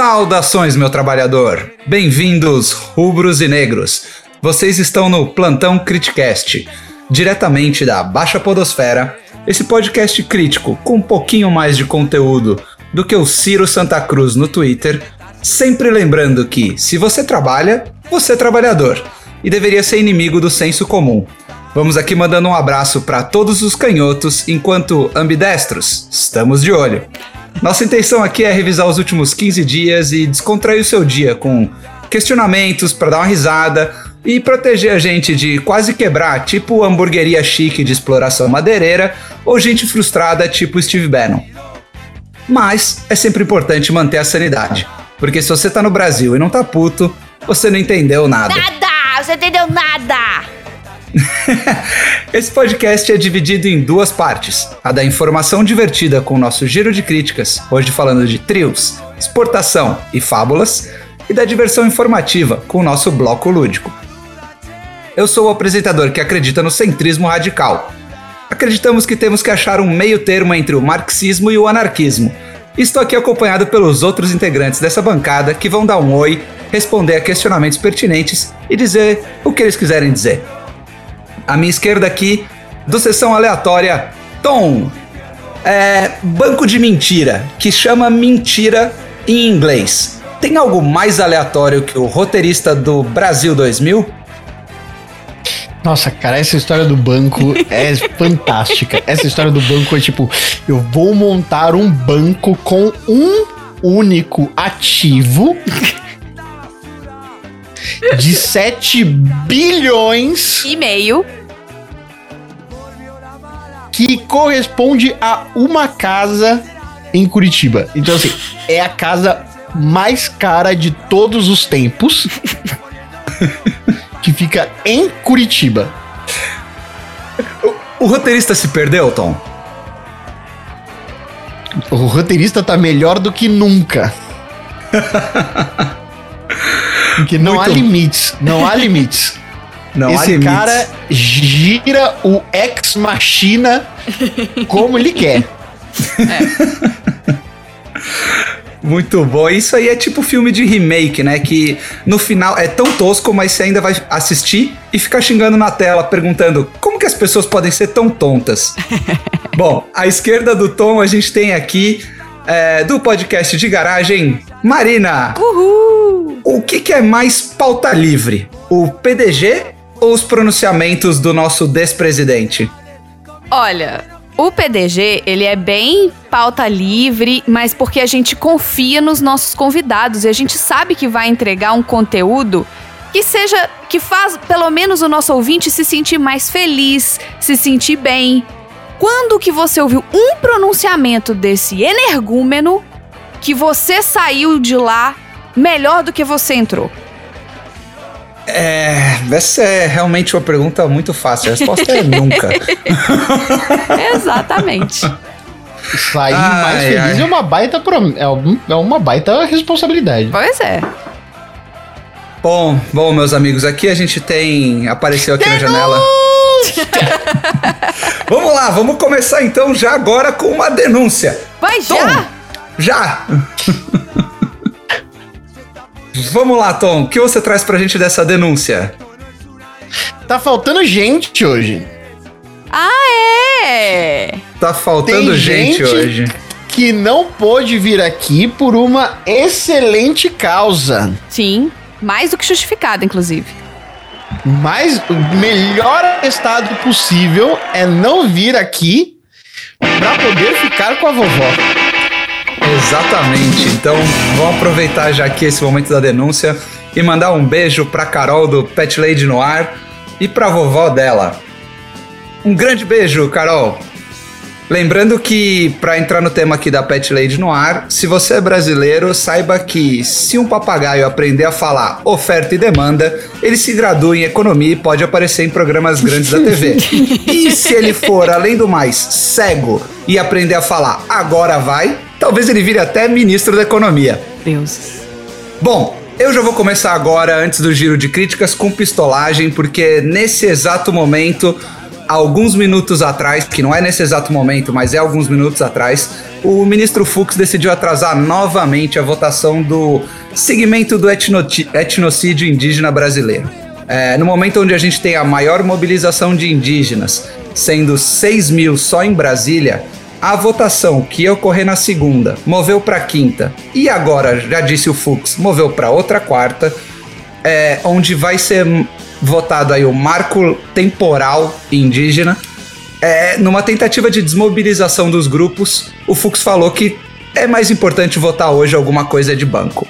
Saudações, meu trabalhador! Bem-vindos, rubros e negros! Vocês estão no Plantão Criticast, diretamente da Baixa Podosfera, esse podcast crítico com um pouquinho mais de conteúdo do que o Ciro Santa Cruz no Twitter, sempre lembrando que, se você trabalha, você é trabalhador e deveria ser inimigo do senso comum. Vamos aqui mandando um abraço para todos os canhotos, enquanto ambidestros, estamos de olho. Nossa intenção aqui é revisar os últimos 15 dias e descontrair o seu dia com questionamentos para dar uma risada e proteger a gente de quase quebrar, tipo hamburgueria chique de exploração madeireira ou gente frustrada, tipo Steve Bannon. Mas é sempre importante manter a sanidade, porque se você tá no Brasil e não tá puto, você não entendeu nada. Nada! Você entendeu nada! Esse podcast é dividido em duas partes: a da informação divertida com o nosso giro de críticas, hoje falando de trios, exportação e fábulas, e da diversão informativa com o nosso bloco lúdico. Eu sou o apresentador que acredita no centrismo radical. Acreditamos que temos que achar um meio termo entre o marxismo e o anarquismo. Estou aqui acompanhado pelos outros integrantes dessa bancada que vão dar um oi, responder a questionamentos pertinentes e dizer o que eles quiserem dizer. À minha esquerda aqui, do sessão aleatória, Tom. É, banco de mentira, que chama mentira em inglês. Tem algo mais aleatório que o roteirista do Brasil 2000? Nossa, cara, essa história do banco é fantástica. Essa história do banco é tipo, eu vou montar um banco com um único ativo de 7 bilhões E meio. Que corresponde a uma casa em Curitiba. Então, assim, é a casa mais cara de todos os tempos que fica em Curitiba. O roteirista se perdeu, Tom? O roteirista tá melhor do que nunca. Porque não Muito- há limites. Não há limites. Não Esse cara gira o Ex Machina como ele quer. Muito bom. Isso aí é tipo filme de remake, né? Que no final é tão tosco, mas você ainda vai assistir e ficar xingando na tela, perguntando como que as pessoas podem ser tão tontas. bom, à esquerda do Tom a gente tem aqui é, do podcast de garagem, Marina. Uhul! O que, que é mais pauta livre? O PDG os pronunciamentos do nosso despresidente? Olha, o PDG, ele é bem pauta livre, mas porque a gente confia nos nossos convidados e a gente sabe que vai entregar um conteúdo que seja que faz pelo menos o nosso ouvinte se sentir mais feliz, se sentir bem. Quando que você ouviu um pronunciamento desse energúmeno que você saiu de lá melhor do que você entrou? É, essa é realmente uma pergunta muito fácil. A resposta é nunca. Exatamente. Sair Ai, mais feliz ai. é uma baita prom- é é uma baita responsabilidade. pois é. Bom, bom, meus amigos, aqui a gente tem. Apareceu aqui na janela. vamos lá, vamos começar então já agora com uma denúncia. Vai Tom, já? vamos lá, Tom, o que você traz pra gente dessa denúncia? Tá faltando gente hoje. Ah, é! Tá faltando Tem gente, gente hoje. Que não pôde vir aqui por uma excelente causa. Sim, mais do que justificado, inclusive. Mas o melhor estado possível é não vir aqui pra poder ficar com a vovó. Exatamente. Então, vamos aproveitar já aqui esse momento da denúncia e mandar um beijo pra Carol do Pet Lady no ar e pra vovó dela. Um grande beijo, Carol. Lembrando que, para entrar no tema aqui da Pet Lady no ar, se você é brasileiro, saiba que se um papagaio aprender a falar oferta e demanda, ele se gradua em economia e pode aparecer em programas grandes da TV. E se ele for, além do mais, cego e aprender a falar agora vai, talvez ele vire até ministro da economia. Deus. Bom, eu já vou começar agora, antes do giro de críticas, com pistolagem, porque nesse exato momento alguns minutos atrás, que não é nesse exato momento, mas é alguns minutos atrás, o ministro Fux decidiu atrasar novamente a votação do segmento do etnocídio indígena brasileiro. É, no momento onde a gente tem a maior mobilização de indígenas, sendo 6 mil só em Brasília, a votação que ia ocorrer na segunda moveu para quinta e agora, já disse o Fux, moveu para outra quarta, é, onde vai ser votado aí o marco temporal indígena. É, numa tentativa de desmobilização dos grupos, o Fux falou que é mais importante votar hoje alguma coisa de banco.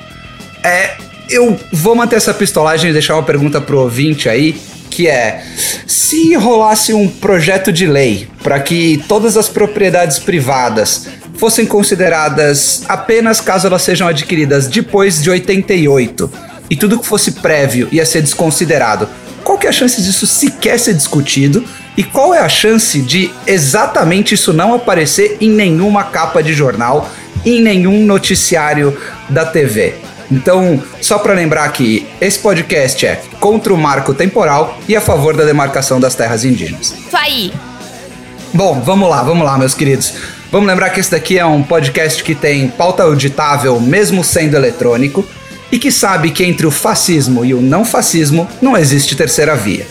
É, eu vou manter essa pistolagem e deixar uma pergunta pro ouvinte aí, que é: se rolasse um projeto de lei para que todas as propriedades privadas fossem consideradas apenas caso elas sejam adquiridas depois de 88 e tudo que fosse prévio ia ser desconsiderado, qual que é a chance disso sequer ser discutido? E qual é a chance de exatamente isso não aparecer em nenhuma capa de jornal, em nenhum noticiário da TV? Então, só para lembrar que esse podcast é contra o marco temporal e a favor da demarcação das terras indígenas. Isso aí. Bom, vamos lá, vamos lá, meus queridos. Vamos lembrar que esse daqui é um podcast que tem pauta auditável, mesmo sendo eletrônico, e que sabe que entre o fascismo e o não fascismo não existe terceira via.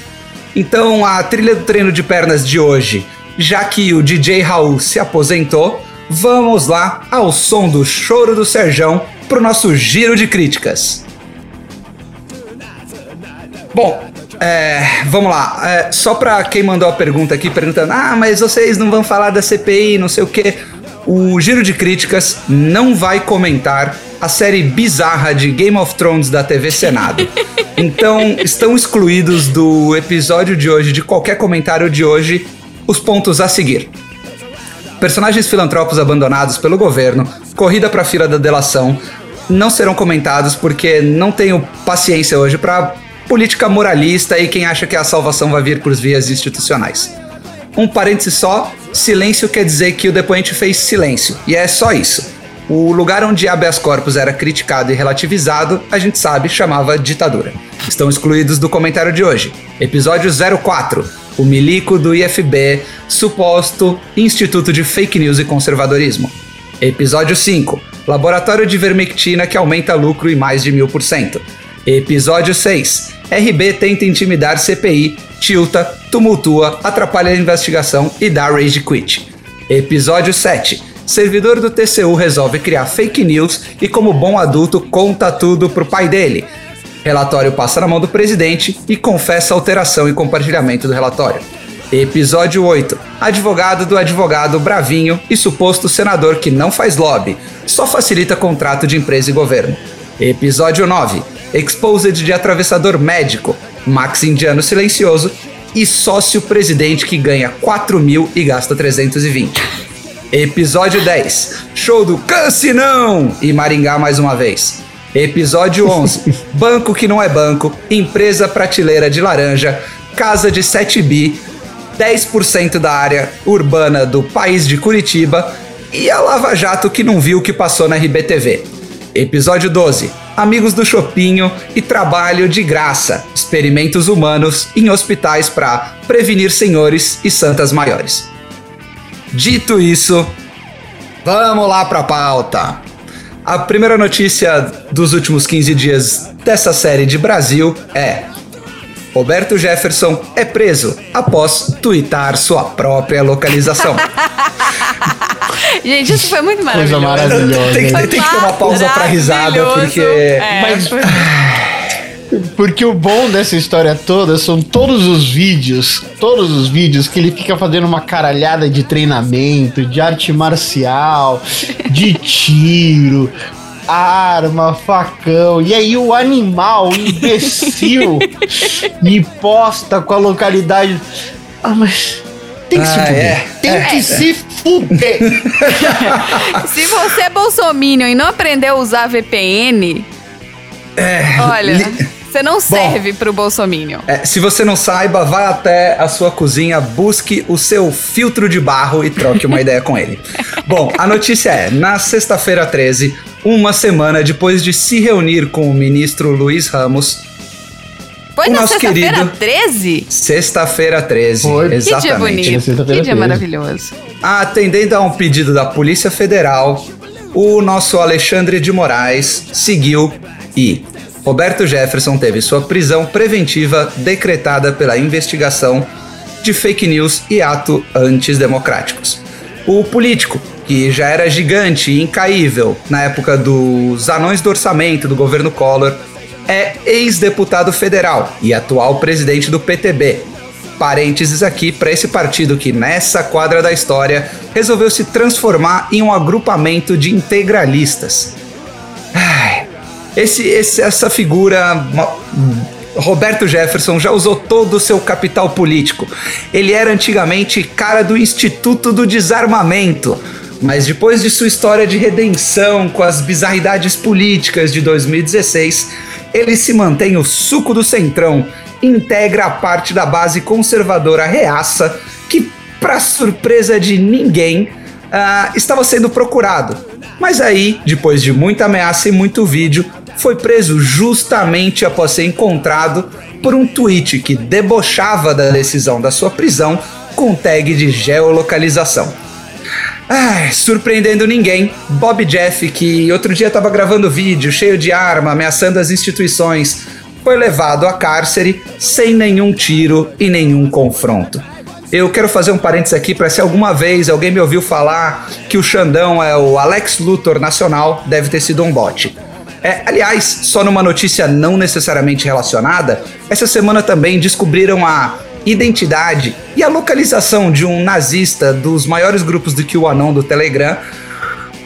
Então, a trilha do treino de pernas de hoje, já que o DJ Raul se aposentou, vamos lá ao som do choro do Serjão pro nosso giro de críticas. Bom, é, vamos lá. É, só pra quem mandou a pergunta aqui, perguntando: ah, mas vocês não vão falar da CPI, não sei o quê. O giro de críticas não vai comentar a série bizarra de Game of Thrones da TV Senado. Então, estão excluídos do episódio de hoje, de qualquer comentário de hoje, os pontos a seguir. Personagens filantropos abandonados pelo governo, corrida para a fila da delação, não serão comentados porque não tenho paciência hoje para política moralista e quem acha que a salvação vai vir por vias institucionais. Um parêntese só, silêncio quer dizer que o depoente fez silêncio, e é só isso. O lugar onde habeas corpus era criticado e relativizado, a gente sabe, chamava ditadura. Estão excluídos do comentário de hoje. Episódio 04. O milico do IFB, suposto Instituto de Fake News e Conservadorismo. Episódio 5. Laboratório de vermectina que aumenta lucro em mais de mil por cento. Episódio 6. RB tenta intimidar CPI, tilta, tumultua, atrapalha a investigação e dá rage quit. Episódio 7 servidor do TCU resolve criar fake news e, como bom adulto, conta tudo pro pai dele. Relatório passa na mão do presidente e confessa alteração e compartilhamento do relatório. Episódio 8. Advogado do advogado bravinho e suposto senador que não faz lobby, só facilita contrato de empresa e governo. Episódio 9. Exposed de atravessador médico, Max Indiano silencioso e sócio presidente que ganha 4 mil e gasta 320. Episódio 10. Show do Cancinão e Maringá mais uma vez. Episódio 11. banco que não é banco, empresa prateleira de laranja, casa de 7 bi, 10% da área urbana do país de Curitiba e a Lava Jato que não viu o que passou na RBTV. Episódio 12. Amigos do Chopinho e trabalho de graça. Experimentos humanos em hospitais para prevenir senhores e santas maiores. Dito isso, vamos lá para a pauta. A primeira notícia dos últimos 15 dias dessa série de Brasil é: Roberto Jefferson é preso após twittar sua própria localização. Gente, isso foi muito maravilhoso. Coisa maravilhosa. tem, tem, tem que ter uma pausa pra risada, porque. É, Mas- foi- Porque o bom dessa história toda são todos os vídeos, todos os vídeos que ele fica fazendo uma caralhada de treinamento, de arte marcial, de tiro, arma, facão. E aí o animal, o imbecil, me posta com a localidade. Ah, mas tem que se Ah, fuder. é. Tem É. que se fuder. Se você é bolsominion e não aprendeu a usar VPN, olha, li- você não serve pro bolsominion. É, se você não saiba, vá até a sua cozinha, busque o seu filtro de barro e troque uma ideia com ele. Bom, a notícia é: na sexta-feira 13, uma semana depois de se reunir com o ministro Luiz Ramos, Foi o na nosso sexta-feira querido 13? Sexta-feira 13. Foi. Que dia Exatamente. bonito. Que dia 13. maravilhoso. Atendendo a um pedido da Polícia Federal, o nosso Alexandre de Moraes seguiu e Roberto Jefferson teve sua prisão preventiva decretada pela investigação de fake news e ato antidemocráticos. O político, que já era gigante e incaível na época dos anões do orçamento do governo Collor, é ex-deputado federal e atual presidente do PTB, Parênteses aqui para esse partido que, nessa quadra da história, resolveu se transformar em um agrupamento de integralistas. Ai, esse, esse- essa figura, Roberto Jefferson, já usou todo o seu capital político. Ele era antigamente cara do Instituto do Desarmamento. Mas depois de sua história de redenção com as bizarridades políticas de 2016, ele se mantém o suco do centrão, integra a parte da base conservadora reaça, que, para surpresa de ninguém, ah, estava sendo procurado. Mas aí, depois de muita ameaça e muito vídeo, foi preso justamente após ser encontrado por um tweet que debochava da decisão da sua prisão com tag de geolocalização. Ai, surpreendendo ninguém, Bob Jeff, que outro dia estava gravando vídeo cheio de arma, ameaçando as instituições, foi levado a cárcere sem nenhum tiro e nenhum confronto. Eu quero fazer um parênteses aqui para se alguma vez alguém me ouviu falar que o Xandão é o Alex Luthor nacional, deve ter sido um bot. É, aliás, só numa notícia não necessariamente relacionada, essa semana também descobriram a identidade e a localização de um nazista dos maiores grupos do QAnon do Telegram,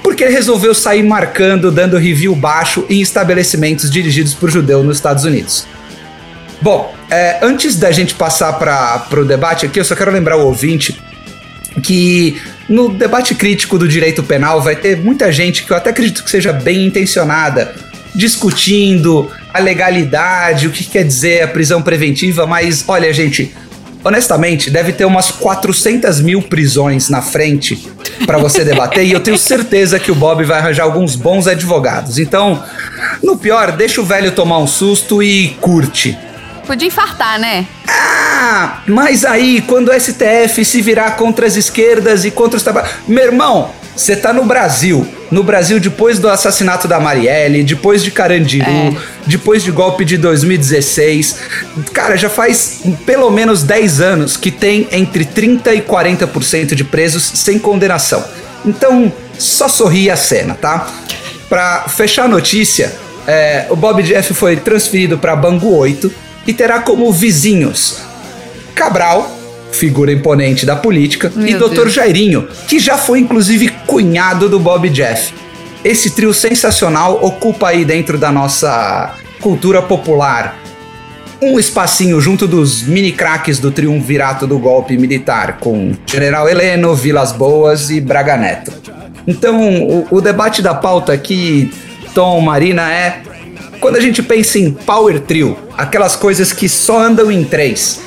porque ele resolveu sair marcando, dando review baixo em estabelecimentos dirigidos por judeu nos Estados Unidos. Bom, é, antes da gente passar para o debate aqui, eu só quero lembrar o ouvinte que no debate crítico do direito penal vai ter muita gente que eu até acredito que seja bem intencionada discutindo a legalidade, o que quer dizer a prisão preventiva, mas olha, gente, honestamente, deve ter umas 400 mil prisões na frente para você debater e eu tenho certeza que o Bob vai arranjar alguns bons advogados. Então, no pior, deixa o velho tomar um susto e curte. Podia infartar, né? Ah, mas aí, quando o STF se virar contra as esquerdas e contra os trabalhadores. Meu irmão, você tá no Brasil. No Brasil, depois do assassinato da Marielle, depois de Carandiru, É. depois de golpe de 2016. Cara, já faz pelo menos 10 anos que tem entre 30% e 40% de presos sem condenação. Então, só sorri a cena, tá? Pra fechar a notícia, é, o Bob Jeff foi transferido para Bangu 8 e terá como vizinhos Cabral, figura imponente da política, Meu e Dr. Deus. Jairinho, que já foi inclusive cunhado do Bob Jeff. Esse trio sensacional ocupa aí dentro da nossa cultura popular um espacinho junto dos mini craques do triunvirato do golpe militar, com General Heleno, Vilas Boas e Braga Neto. Então, o, o debate da pauta aqui, Tom, Marina, é quando a gente pensa em Power Trio, aquelas coisas que só andam em três,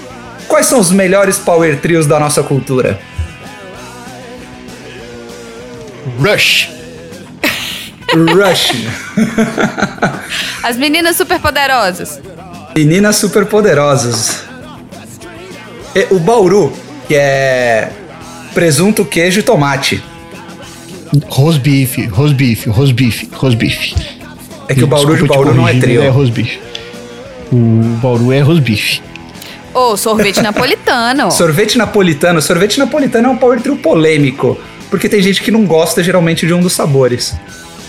quais são os melhores Power Trios da nossa cultura? Rush. Rush, As meninas superpoderosas. Meninas Superpoderosas. O Bauru, que é presunto, queijo e tomate. Rosbife, rosbife, rosbife, rosbife. É que o Bauru de Desculpa Bauru não é trio. É rosbife. O Bauru é rosbife. Ou sorvete napolitano. Sorvete napolitano. Sorvete napolitano é um power trio polêmico. Porque tem gente que não gosta geralmente de um dos sabores.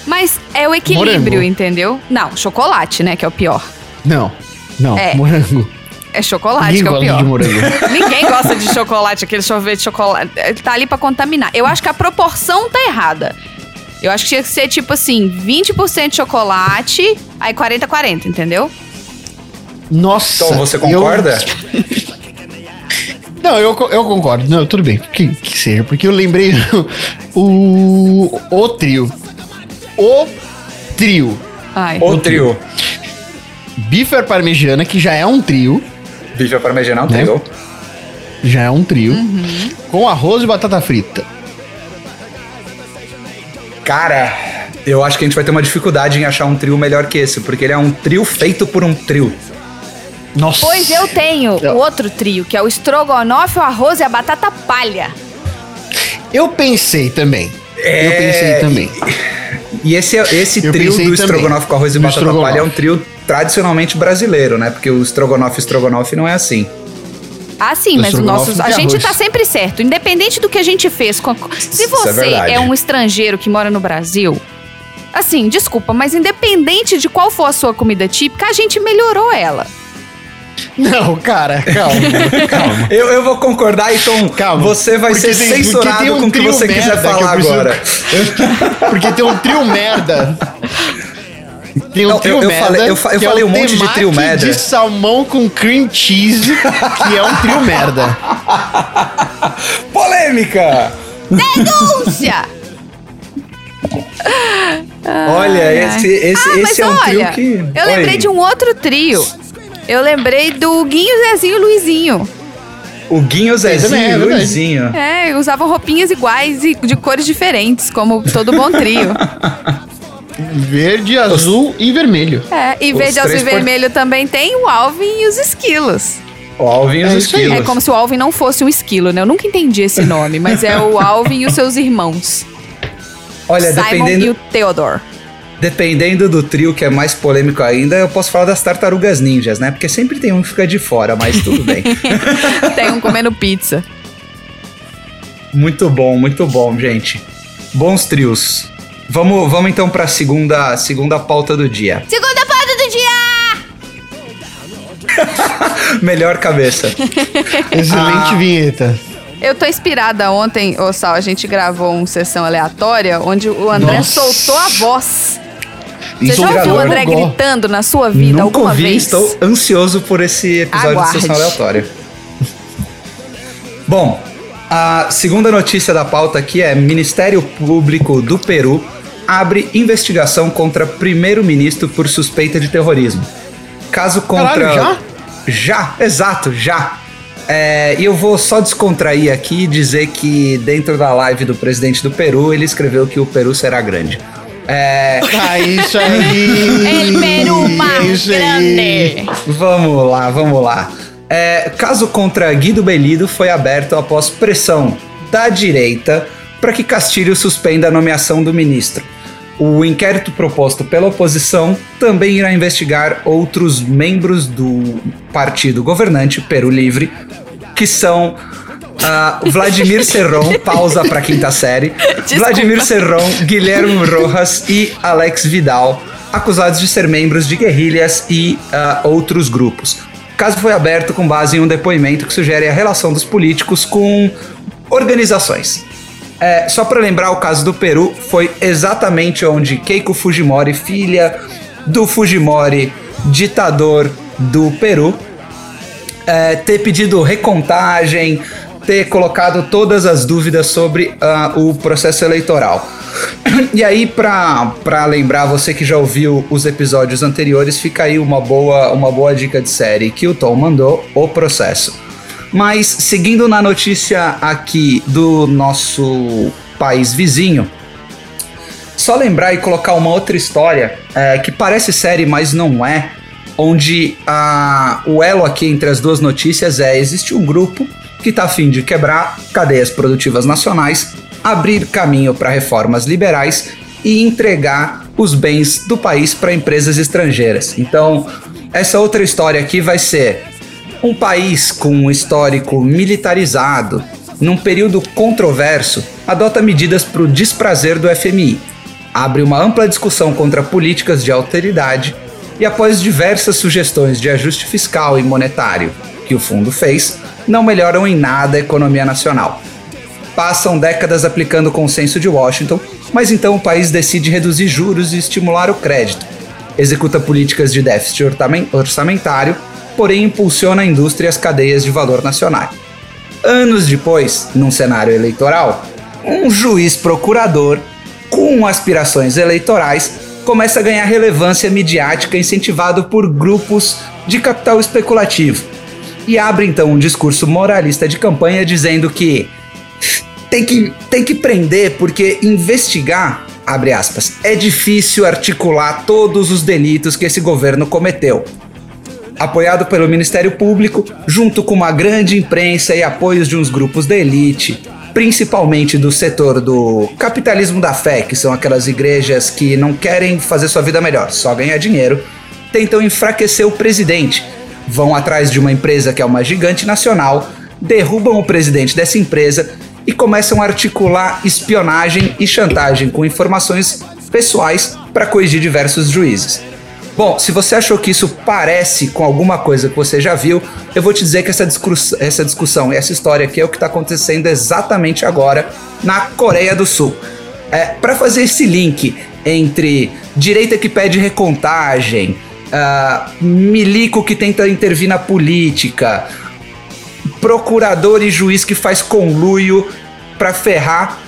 Mas é o equilíbrio, Morango. entendeu? Não, chocolate, né? Que é o pior. Não, não, É. morango. É chocolate Ninguém que é o pior. de morango. Ninguém gosta de chocolate, aquele sorvete de chocolate. Ele tá ali pra contaminar. Eu acho que a proporção tá errada. Eu acho que tinha que ser tipo assim: 20% de chocolate, aí 40-40, entendeu? Nossa. Então você eu- concorda? Não, eu, eu concordo. Não, tudo bem. Que, que seja, porque eu lembrei o. O trio. O trio. Ai. O trio. Bife à parmegiana, que já é um trio. Bife à parmegiana é um Né? trio. Já é um trio. Com arroz e batata frita. Cara, eu acho que a gente vai ter uma dificuldade em achar um trio melhor que esse. Porque ele é um trio feito por um trio. Nossa. Pois eu tenho o outro trio, que é o estrogonofe, o arroz e a batata palha. Eu pensei também. Eu pensei também. E esse, esse Eu trio do também. estrogonofe com arroz e Do batata palha é um trio tradicionalmente brasileiro, né? Porque o estrogonofe estrogonofe não é assim. Ah, sim, mas o estrogonofe nosso, a gente arroz. tá sempre certo, independente do que a gente fez. Com a... Se é você verdade. é, um estrangeiro que mora no Brasil, assim, desculpa, mas independente de qual for a sua comida típica, a gente melhorou ela. Não, cara, calma, calma. Eu, eu vou concordar, então Calma. você vai Porque ser tem- censurado tem um com o que você quiser falar preciso- agora. Porque tem um trio merda. Tem um Não, trio eu- eu merda. falei- eu fa- eu que é falei o um monte de trio merda. de salmão com cream cheese, que é um trio merda. Polêmica! Denúncia! Olha, esse, esse, ah, esse mas é um olha, trio que. Eu lembrei de um outro trio. Eu lembrei do Guinho, Zezinho e Luizinho. O Guinho, Zezinho é e verdade. Luizinho. É, usavam roupinhas iguais e de cores diferentes, como todo bom trio. Verde, azul e vermelho. É, e Os verde, azul e vermelho também tem o Alvin e os esquilos. O Alvin e os É esquilos. É como se o Alvin não fosse um esquilo, né? Eu nunca entendi esse nome, mas é o Alvin e os seus irmãos. Olha, Simon dependendo, e o Theodore. dependendo do trio que é mais polêmico ainda, eu posso falar das tartarugas ninjas, né? Porque sempre tem um que fica de fora, mas tudo bem. Tem um comendo pizza. muito bom, muito bom, gente. Bons trios. Vamos, vamos então para a segunda, segunda pauta do dia. Segunda pauta do dia! Melhor cabeça. Excelente Ah. vinheta. Eu tô inspirada ontem, ô Sal, a gente gravou uma sessão aleatória onde o André Nossa. soltou a voz. Você já ouviu o André Gogó. gritando na sua vida Nunca alguma ouvi, vez? estou ansioso por esse episódio Aguarde. de sessão aleatória. Bom, a segunda notícia da pauta aqui é: Ministério Público do Peru abre investigação contra primeiro-ministro por suspeita de terrorismo. Caso contra. Caralho, Já, exato, já. É, e eu vou só descontrair aqui e dizer que dentro da live do presidente do Peru, ele escreveu que o Peru será grande. É, Ah, isso aí. El Peru É mais grande. Vamos lá, vamos lá. É, caso contra Guido Belido foi aberto após pressão da direita para que Castilho suspenda a nomeação do ministro. O inquérito proposto pela oposição também irá investigar outros membros do partido governante Peru Livre, que são ah, Vladimir Serrão, pausa para quinta série, Vladimir Serrão, Guilherme Rojas e Alex Vidal, acusados de ser membros de guerrilhas e ah, outros grupos. O caso foi aberto com base em um depoimento que sugere a relação dos políticos com organizações. É, só para lembrar, o caso do Peru foi exatamente onde Keiko Fujimori, filha do Fujimori, ditador do Peru, é, ter pedido recontagem, ter colocado todas as dúvidas sobre ah, o processo eleitoral. E aí, para lembrar você que já ouviu os episódios anteriores, fica aí uma boa, uma boa dica de série que o Tom mandou, O Processo. Mas seguindo na notícia aqui do nosso país vizinho, só lembrar e colocar uma outra história é, que parece série, mas não é. Onde a, o elo aqui entre as duas notícias é: existe um grupo que está a fim de quebrar cadeias produtivas nacionais, abrir caminho para reformas liberais e entregar os bens do país para empresas estrangeiras. Então, essa outra história aqui vai ser um país com um histórico militarizado, num período controverso, adota medidas para o desprazer do FMI, abre uma ampla discussão contra políticas de alteridade e, após diversas sugestões de ajuste fiscal e monetário que o fundo fez, não melhoram em nada a economia nacional. Passam décadas aplicando o consenso de Washington, mas então o país decide reduzir juros e estimular o crédito. Executa políticas de déficit orçamentário, porém impulsiona a indústria e as cadeias de valor nacional. Anos depois, num cenário eleitoral, um juiz procurador, com aspirações eleitorais, começa a ganhar relevância midiática incentivado por grupos de capital especulativo. E abre então um discurso moralista de campanha dizendo que tem que, tem que prender porque investigar, abre aspas, é difícil articular todos os delitos que esse governo cometeu. Apoiado pelo Ministério Público, junto com uma grande imprensa e apoios de uns grupos da elite, principalmente do setor do capitalismo da fé, que são aquelas igrejas que não querem fazer sua vida melhor, só ganhar dinheiro, tentam enfraquecer o presidente. Vão atrás de uma empresa que é uma gigante nacional, derrubam o presidente dessa empresa e começam a articular espionagem e chantagem com informações pessoais para corrigir diversos juízes. Bom, se você achou que isso parece com alguma coisa que você já viu, eu vou te dizer que essa, discuss essa discussão essa história aqui é o que está acontecendo exatamente agora na Coreia do Sul. É, para fazer esse link entre direita que pede recontagem, uh, milico que tenta intervir na política, procurador e juiz que faz conluio para ferrar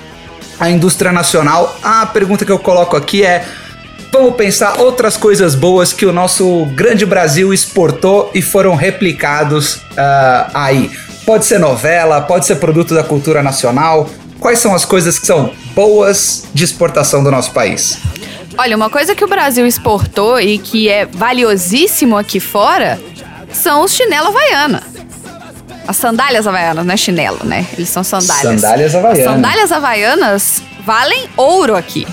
a indústria nacional, a pergunta que eu coloco aqui é Vamos pensar outras coisas boas que o nosso grande Brasil exportou e foram replicados uh, aí. Pode ser novela, pode ser produto da cultura nacional. Quais são as coisas que são boas de exportação do nosso país? Olha, uma coisa que o Brasil exportou e que é valiosíssimo aqui fora são os chinelo havaiana. As sandálias havaianas, não é chinelo, né? Eles são sandálias. Sandálias havaianas. As sandálias havaianas valem ouro aqui.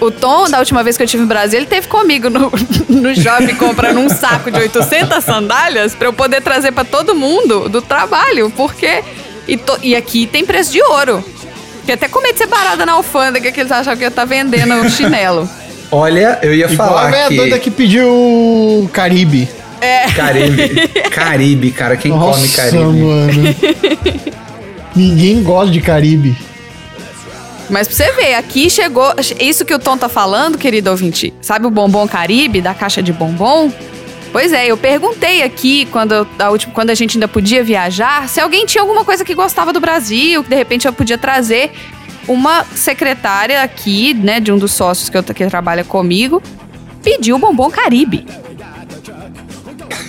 O Tom, da última vez que eu estive no Brasil, ele teve comigo no, no shopping comprando um saco de 800 sandálias para eu poder trazer para todo mundo do trabalho, porque. E, to, e aqui tem preço de ouro. Que até com medo de ser barada na alfândega que eles achavam que eu estar vendendo chinelo. Olha, eu ia Igual falar a que... doida que pediu Caribe. É. Caribe. Caribe, cara. Quem Nossa, come Caribe? mano. Ninguém gosta de Caribe. Mas pra você ver, aqui chegou. Isso que o Tom tá falando, querido ouvinte. Sabe o bombom Caribe, da caixa de bombom? Pois é, eu perguntei aqui, quando, a última, quando a gente ainda podia viajar, se alguém tinha alguma coisa que gostava do Brasil, que de repente eu podia trazer. Uma secretária aqui, né, de um dos sócios que, eu, que trabalha comigo, pediu o bombom Caribe.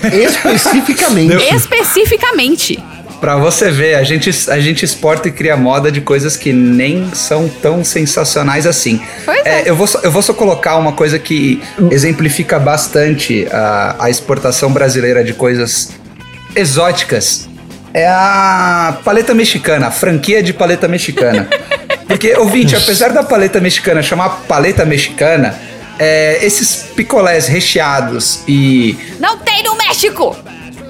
Especificamente. Especificamente. Pra você ver, a gente, a gente exporta e cria moda de coisas que nem são tão sensacionais assim. Pois é. eu, vou só, eu vou só colocar uma coisa que exemplifica bastante a, a exportação brasileira de coisas exóticas. É a paleta mexicana, a franquia de paleta mexicana. Porque, ouvinte, apesar da paleta mexicana chamar paleta mexicana, é, esses picolés recheados e Não tem no México!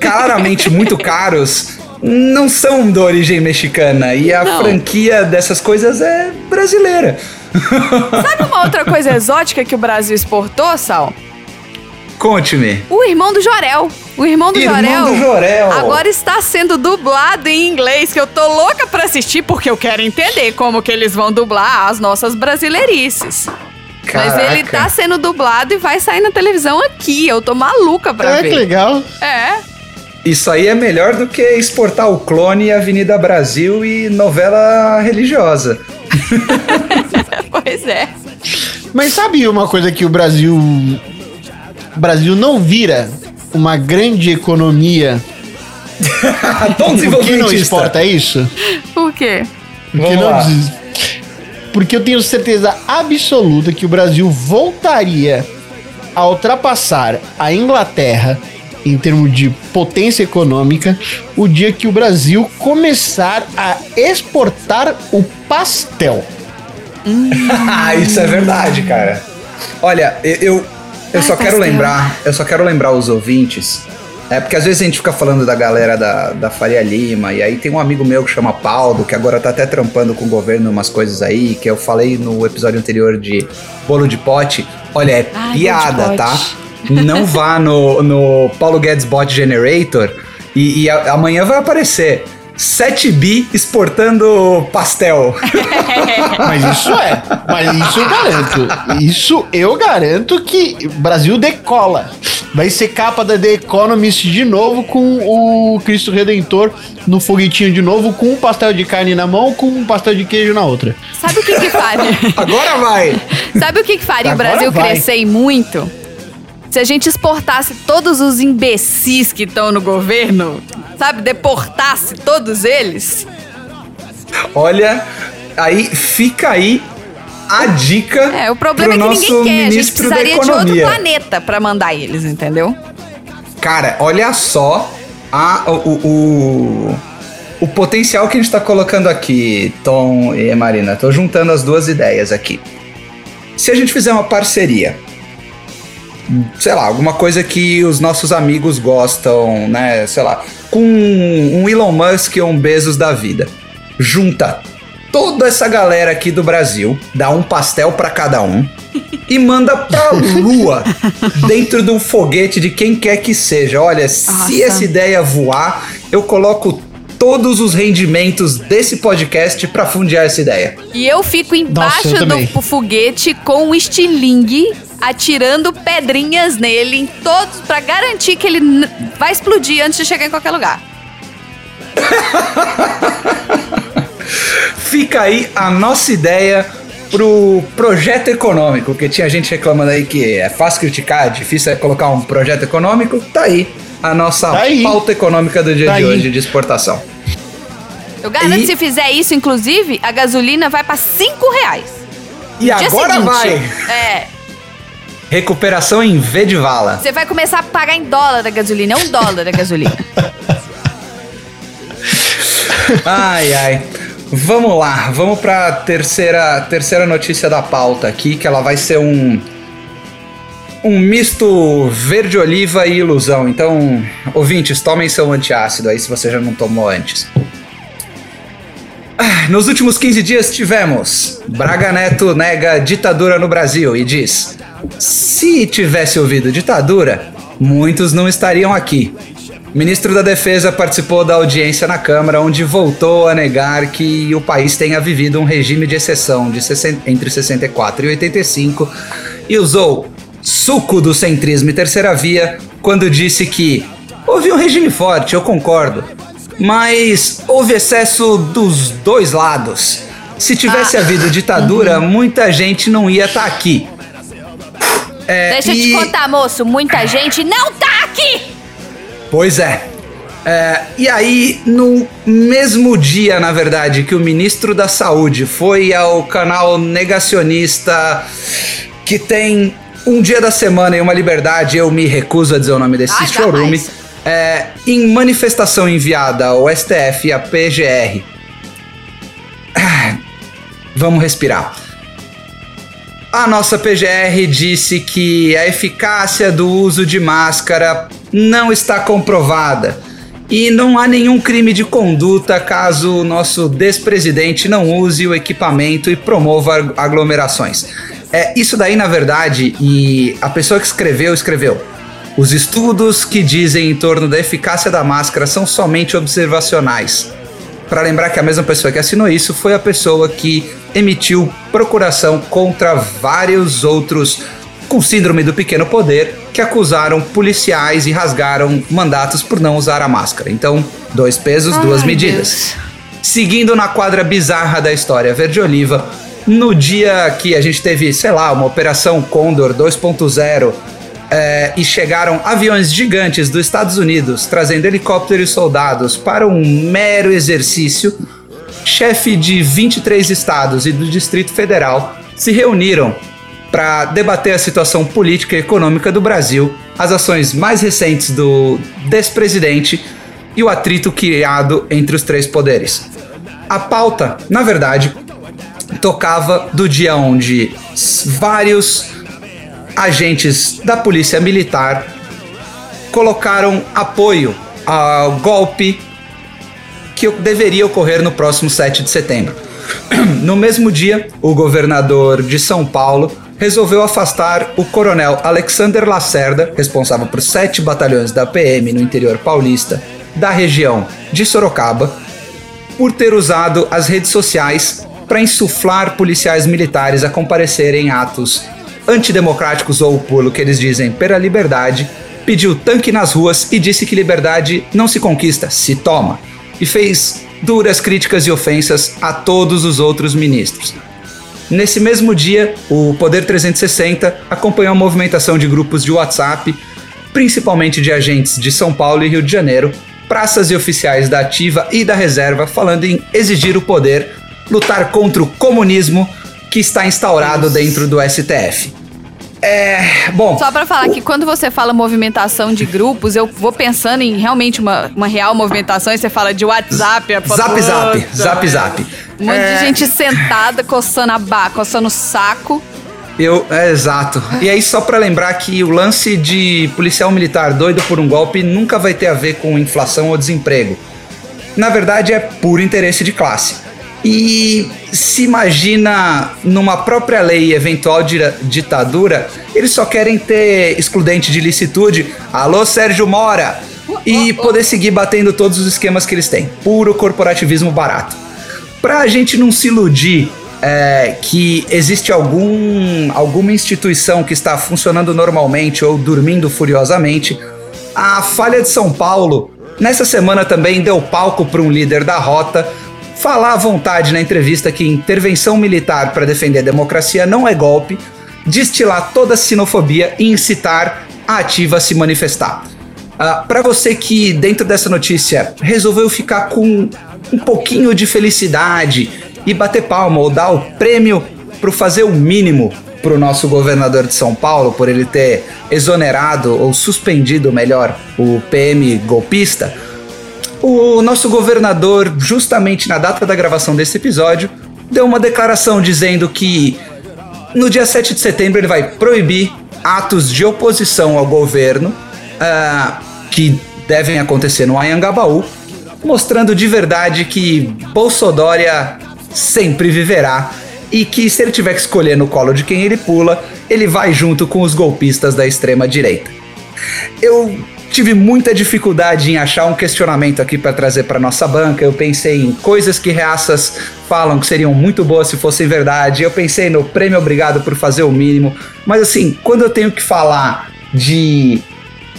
claramente muito caros não são de origem mexicana. E a Não. franquia dessas coisas é brasileira. Sabe uma outra coisa exótica que o Brasil exportou, Sal? Conte-me. O irmão do Jorel. O irmão do Irmão Jorel. do Jorel. Agora está sendo dublado em inglês, que eu tô louca pra assistir, porque eu quero entender como que eles vão dublar as nossas brasileirices. Mas ele Caraca. tá sendo dublado e vai sair na televisão aqui. Eu tô maluca pra É, que ver. legal. É. Isso aí é melhor do que exportar o clone e Avenida Brasil e novela religiosa. Pois é. Mas sabe uma coisa que o Brasil. O Brasil não vira uma grande economia Tão porque não exporta isso? Por quê? Porque Vamos não lá. Porque eu tenho certeza absoluta que o Brasil voltaria a ultrapassar a Inglaterra em termos de potência econômica o dia que o Brasil começar a exportar o pastel. Ah, isso é verdade, cara. Olha, eu, eu, eu só Ai, quero pastel. lembrar, eu só quero lembrar os ouvintes. É porque às vezes a gente fica falando da galera da, da Faria Lima, e aí tem um amigo meu que chama Paulo, que agora tá até trampando com o governo umas coisas aí, que eu falei no episódio anterior de bolo de pote. Olha, é Ai, piada, tá? Não vá no, no Paulo Guedes Bot Generator e, e a- amanhã vai aparecer 7bi exportando pastel. Mas isso é. Mas isso eu garanto. Isso eu garanto que o Brasil decola. Vai ser capa da The Economist de novo com o Cristo Redentor no foguetinho de novo, com um pastel de carne na mão, com um pastel de queijo na outra. Sabe o que que faria? Agora vai! Sabe o que que faria o Agora Brasil vai. crescer e muito? Se a gente exportasse todos os imbecis que estão no governo, sabe? Deportasse todos eles. Olha, aí fica aí a dica. É, o problema é que nosso ninguém quer. A gente precisaria de outro planeta pra mandar eles, entendeu? Cara, olha só a, o, o, o potencial que a gente está colocando aqui, Tom e Marina. Tô juntando as duas ideias aqui. Se a gente fizer uma parceria, sei lá, alguma coisa que os nossos amigos gostam, né? Sei lá, com um Elon Musk ou um Bezos da vida. Junta toda essa galera aqui do Brasil, dá um pastel para cada um e manda pra lua dentro de um foguete de quem quer que seja. Olha, Nossa. se essa ideia voar, eu coloco todos os rendimentos desse podcast para fundiar essa ideia. E eu fico embaixo Nossa, eu do foguete com um estilingue atirando pedrinhas nele em todos para garantir que ele vai explodir antes de chegar em qualquer lugar. Fica aí a nossa ideia pro projeto econômico, que tinha gente reclamando aí que é fácil criticar, é difícil é colocar um projeto econômico. Tá aí a nossa tá pauta econômica do dia tá de aí. hoje de exportação. Eu garanto que se fizer isso, inclusive, a gasolina vai para cinco reais. E agora seguinte, vai! É. Recuperação em V de vala. Você vai começar a pagar em dólar da gasolina, é um dólar da gasolina. ai, ai. Vamos lá, vamos para terceira terceira notícia da pauta aqui, que ela vai ser um um misto verde oliva e ilusão. Então, ouvintes, tomem seu antiácido aí se você já não tomou antes. Nos últimos 15 dias tivemos Braga Neto nega ditadura no Brasil e diz: se tivesse ouvido ditadura, muitos não estariam aqui. Ministro da Defesa participou da audiência na Câmara, onde voltou a negar que o país tenha vivido um regime de exceção de 60, entre 64 e 85 e usou suco do centrismo e terceira via quando disse que houve um regime forte, eu concordo, mas houve excesso dos dois lados. Se tivesse ah. havido ditadura, uhum. muita gente não ia estar tá aqui. É, Deixa e... eu te contar, moço, muita gente não tá aqui! Pois é. é. E aí, no mesmo dia, na verdade, que o ministro da Saúde foi ao canal negacionista que tem um dia da semana e uma liberdade, eu me recuso a dizer o nome desse ah, chorume. É, em manifestação enviada ao STF e à PGR. Vamos respirar. A nossa PGR disse que a eficácia do uso de máscara não está comprovada e não há nenhum crime de conduta caso o nosso despresidente não use o equipamento e promova aglomerações. É isso daí, na verdade, e a pessoa que escreveu, escreveu. Os estudos que dizem em torno da eficácia da máscara são somente observacionais para lembrar que a mesma pessoa que assinou isso foi a pessoa que emitiu procuração contra vários outros com síndrome do pequeno poder que acusaram policiais e rasgaram mandatos por não usar a máscara. Então, dois pesos, Ai, duas medidas. Deus. Seguindo na quadra bizarra da história verde-oliva, no dia que a gente teve, sei lá, uma operação Condor 2.0 é, e chegaram aviões gigantes dos Estados Unidos trazendo helicópteros e soldados para um mero exercício, chefe de 23 estados e do Distrito Federal se reuniram para debater a situação política e econômica do Brasil, as ações mais recentes do despresidente e o atrito criado entre os três poderes. A pauta, na verdade, tocava do dia onde vários agentes da polícia militar colocaram apoio ao golpe que deveria ocorrer no próximo 7 de setembro. No mesmo dia, o governador de São Paulo resolveu afastar o coronel Alexander Lacerda, responsável por sete batalhões da PM no interior paulista, da região de Sorocaba, por ter usado as redes sociais para insuflar policiais militares a comparecerem em atos antidemocráticos ou, pelo que eles dizem, pela liberdade, pediu tanque nas ruas e disse que liberdade não se conquista, se toma, e fez duras críticas e ofensas a todos os outros ministros. Nesse mesmo dia, o Poder 360 acompanhou a movimentação de grupos de WhatsApp, principalmente de agentes de São Paulo e Rio de Janeiro, praças e oficiais da ativa e da reserva falando em exigir o poder, lutar contra o comunismo que está instaurado dentro do STF. É, bom. Só pra falar que quando você fala movimentação de grupos, eu vou pensando em realmente uma, uma real movimentação e você fala de WhatsApp. É zap, zap, zap, zap. Um monte é... de gente sentada, coçando a ba, coçando o saco. Eu, é, exato. E aí, só para lembrar que o lance de policial militar doido por um golpe nunca vai ter a ver com inflação ou desemprego. Na verdade, é puro interesse de classe. E se imagina numa própria lei eventual ditadura, eles só querem ter excludente de licitude, alô Sérgio Mora, e poder seguir batendo todos os esquemas que eles têm. Puro corporativismo barato. Pra gente não se iludir é, que existe algum, alguma instituição que está funcionando normalmente ou dormindo furiosamente, a Falha de São Paulo, nessa semana também deu palco para um líder da rota falar à vontade na entrevista que intervenção militar para defender a democracia não é golpe, destilar toda a sinofobia e incitar a ativa a se manifestar. Uh, ah, para você que, dentro dessa notícia, resolveu ficar com um pouquinho de felicidade e bater palma ou dar o prêmio para fazer o mínimo para o nosso governador de São Paulo, por ele ter exonerado ou suspendido, melhor, o PM golpista, o nosso governador, justamente na data da gravação desse episódio, deu uma declaração dizendo que no dia 7 de setembro ele vai proibir atos de oposição ao governo uh, que devem acontecer no Anhangabaú, mostrando de verdade que Bolsodória sempre viverá e que se ele tiver que escolher no colo de quem ele pula, ele vai junto com os golpistas da extrema direita. Eu tive muita dificuldade em achar um questionamento aqui para trazer para nossa banca. Eu pensei em coisas que reaças falam que seriam muito boas se fossem verdade. Eu pensei no prêmio obrigado por fazer o mínimo. Mas assim, quando eu tenho que falar de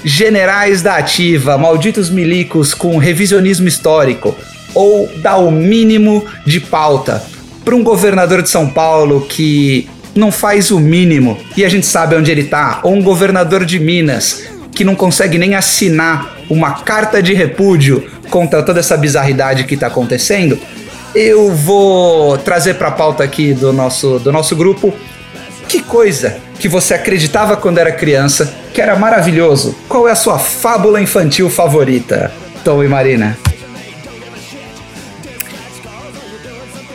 generais da ativa, malditos milicos com revisionismo histórico, ou dar o mínimo de pauta para um governador de São Paulo que não faz o mínimo e a gente sabe onde ele tá, ou um governador de Minas que não consegue nem assinar uma carta de repúdio contra toda essa bizarridade que está acontecendo, eu vou trazer para a pauta aqui do nosso, do nosso grupo que coisa que você acreditava quando era criança que era maravilhoso. Qual é a sua fábula infantil favorita, Tom e Marina?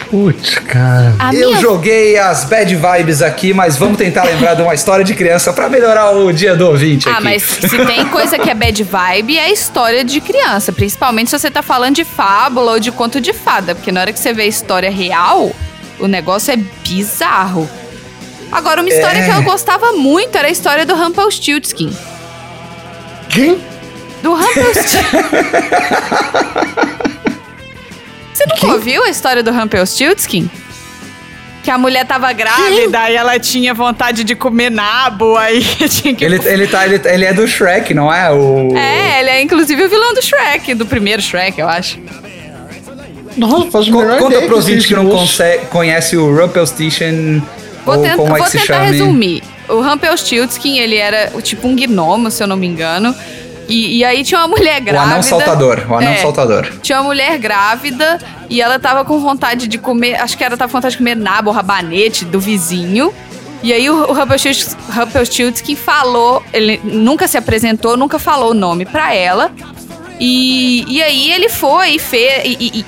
Putz, cara. A eu minha... joguei as bad vibes aqui, mas vamos tentar lembrar de uma história de criança para melhorar o dia do ouvinte. Ah, aqui. mas se tem coisa que é bad vibe, é história de criança. Principalmente se você tá falando de fábula ou de conto de fada. Porque na hora que você vê a história real, o negócio é bizarro. Agora, uma história é... que eu gostava muito era a história do Rumpelstiltskin. Quem? Do Rumpelstiltskin. Você nunca que? ouviu a história do Rumpelstiltskin? Que a mulher tava grávida que? e ela tinha vontade de comer nabo, aí tinha que... Ele, ele, tá, ele, ele é do Shrek, não é? O... É, ele é inclusive o vilão do Shrek, do primeiro Shrek, eu acho. Nossa, faz o menor Conta pro ouvinte que não consegue, conhece o Rumpelstiltskin Vou, tenta, vou é tentar resumir. O Rumpelstiltskin, ele era tipo um gnomo, se eu não me engano. E, e, aí tinha uma mulher grávida. O anão saltador, o anão é, saltador. Tinha uma mulher grávida e ela tava com vontade de comer, acho que ela tava com vontade de comer nabo, rabanete do vizinho. E aí o, o Rumpelstiltskin falou, ele nunca se apresentou, nunca falou o nome pra ela. E, e aí ele foi e fez. E, e,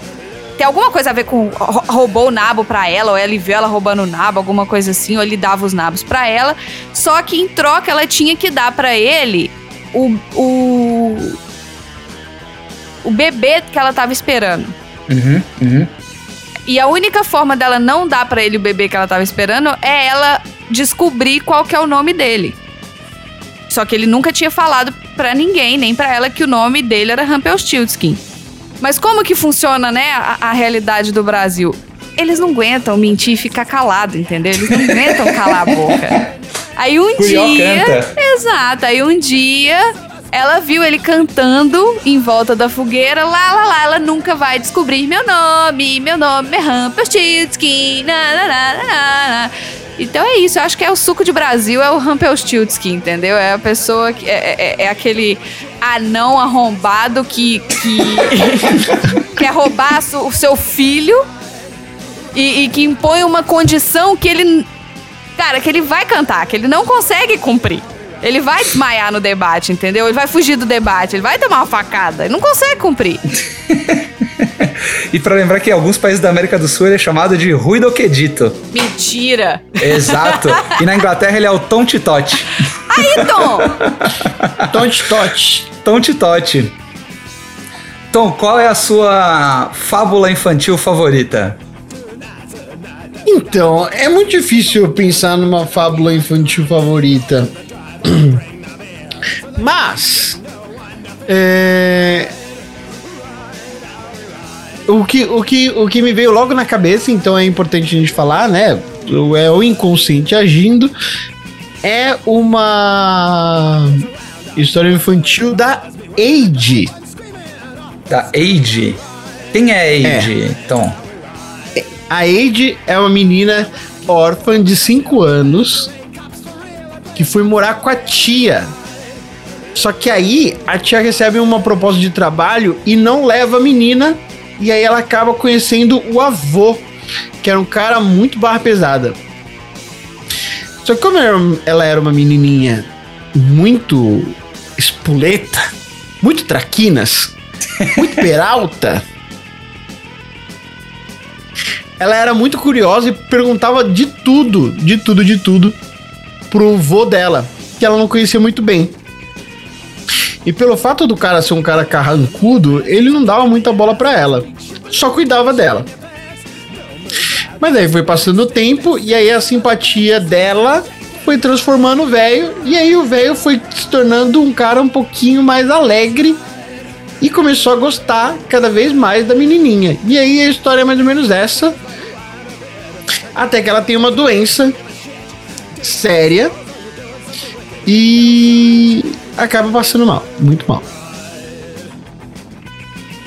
tem alguma coisa a ver com roubou o nabo pra ela, ou ele viu ela roubando o nabo, alguma coisa assim, ou ele dava os nabos pra ela. Só que em troca ela tinha que dar para ele o, o, o bebê que ela tava esperando. Uhum, uhum. E a única forma dela não dar para ele o bebê que ela tava esperando é ela descobrir qual que é o nome dele. Só que ele nunca tinha falado para ninguém, nem para ela, que o nome dele era Rumpelstiltskin. Mas como que funciona, né, a, a, realidade do Brasil? Eles não aguentam mentir e ficar calado, entendeu? Eles não aguentam calar a boca. Aí um Curió dia. Canta. Exato. Aí um dia ela viu ele cantando em volta da fogueira, lá, lá, lá, ela nunca vai descobrir meu nome, meu nome é Rumpelstiltskin, Então é isso, eu acho que é o suco de Brasil, é o Rumpelstiltskin, entendeu? É a pessoa que é, é, é aquele anão arrombado que, que quer roubar o seu filho e, e que impõe uma condição que ele Cara, que ele vai cantar, que ele não consegue cumprir. Ele vai desmaiar no debate, entendeu? Ele vai fugir do debate, ele vai tomar uma facada. Ele não consegue cumprir. e para lembrar que em alguns países da América do Sul ele é chamado de Ruido Quedito. Mentira! Exato. E na Inglaterra ele é o Tom Titote. Aí, Tom! Tom Titote. Tom Titote. Tom, qual é a sua fábula infantil favorita? Então, é muito difícil pensar numa fábula infantil favorita. Mas. É, o, que, o, que, o que me veio logo na cabeça, então é importante a gente falar, né? É o inconsciente agindo. É uma história infantil da Age. Da Age? Quem é Age, é. Tom? A Age é uma menina órfã de 5 anos que foi morar com a tia. Só que aí a tia recebe uma proposta de trabalho e não leva a menina. E aí ela acaba conhecendo o avô, que era um cara muito barra pesada. Só que como ela era uma menininha muito espoleta, muito traquinas, muito peralta, ela era muito curiosa e perguntava de tudo, de tudo, de tudo pro vô dela, que ela não conhecia muito bem. E pelo fato do cara ser um cara carrancudo, ele não dava muita bola para ela, só cuidava dela. Mas aí foi passando o tempo e aí a simpatia dela foi transformando o velho e aí o velho foi se tornando um cara um pouquinho mais alegre e começou a gostar cada vez mais da menininha. E aí a história é mais ou menos essa. Até que ela tem uma doença séria e acaba passando mal, muito mal.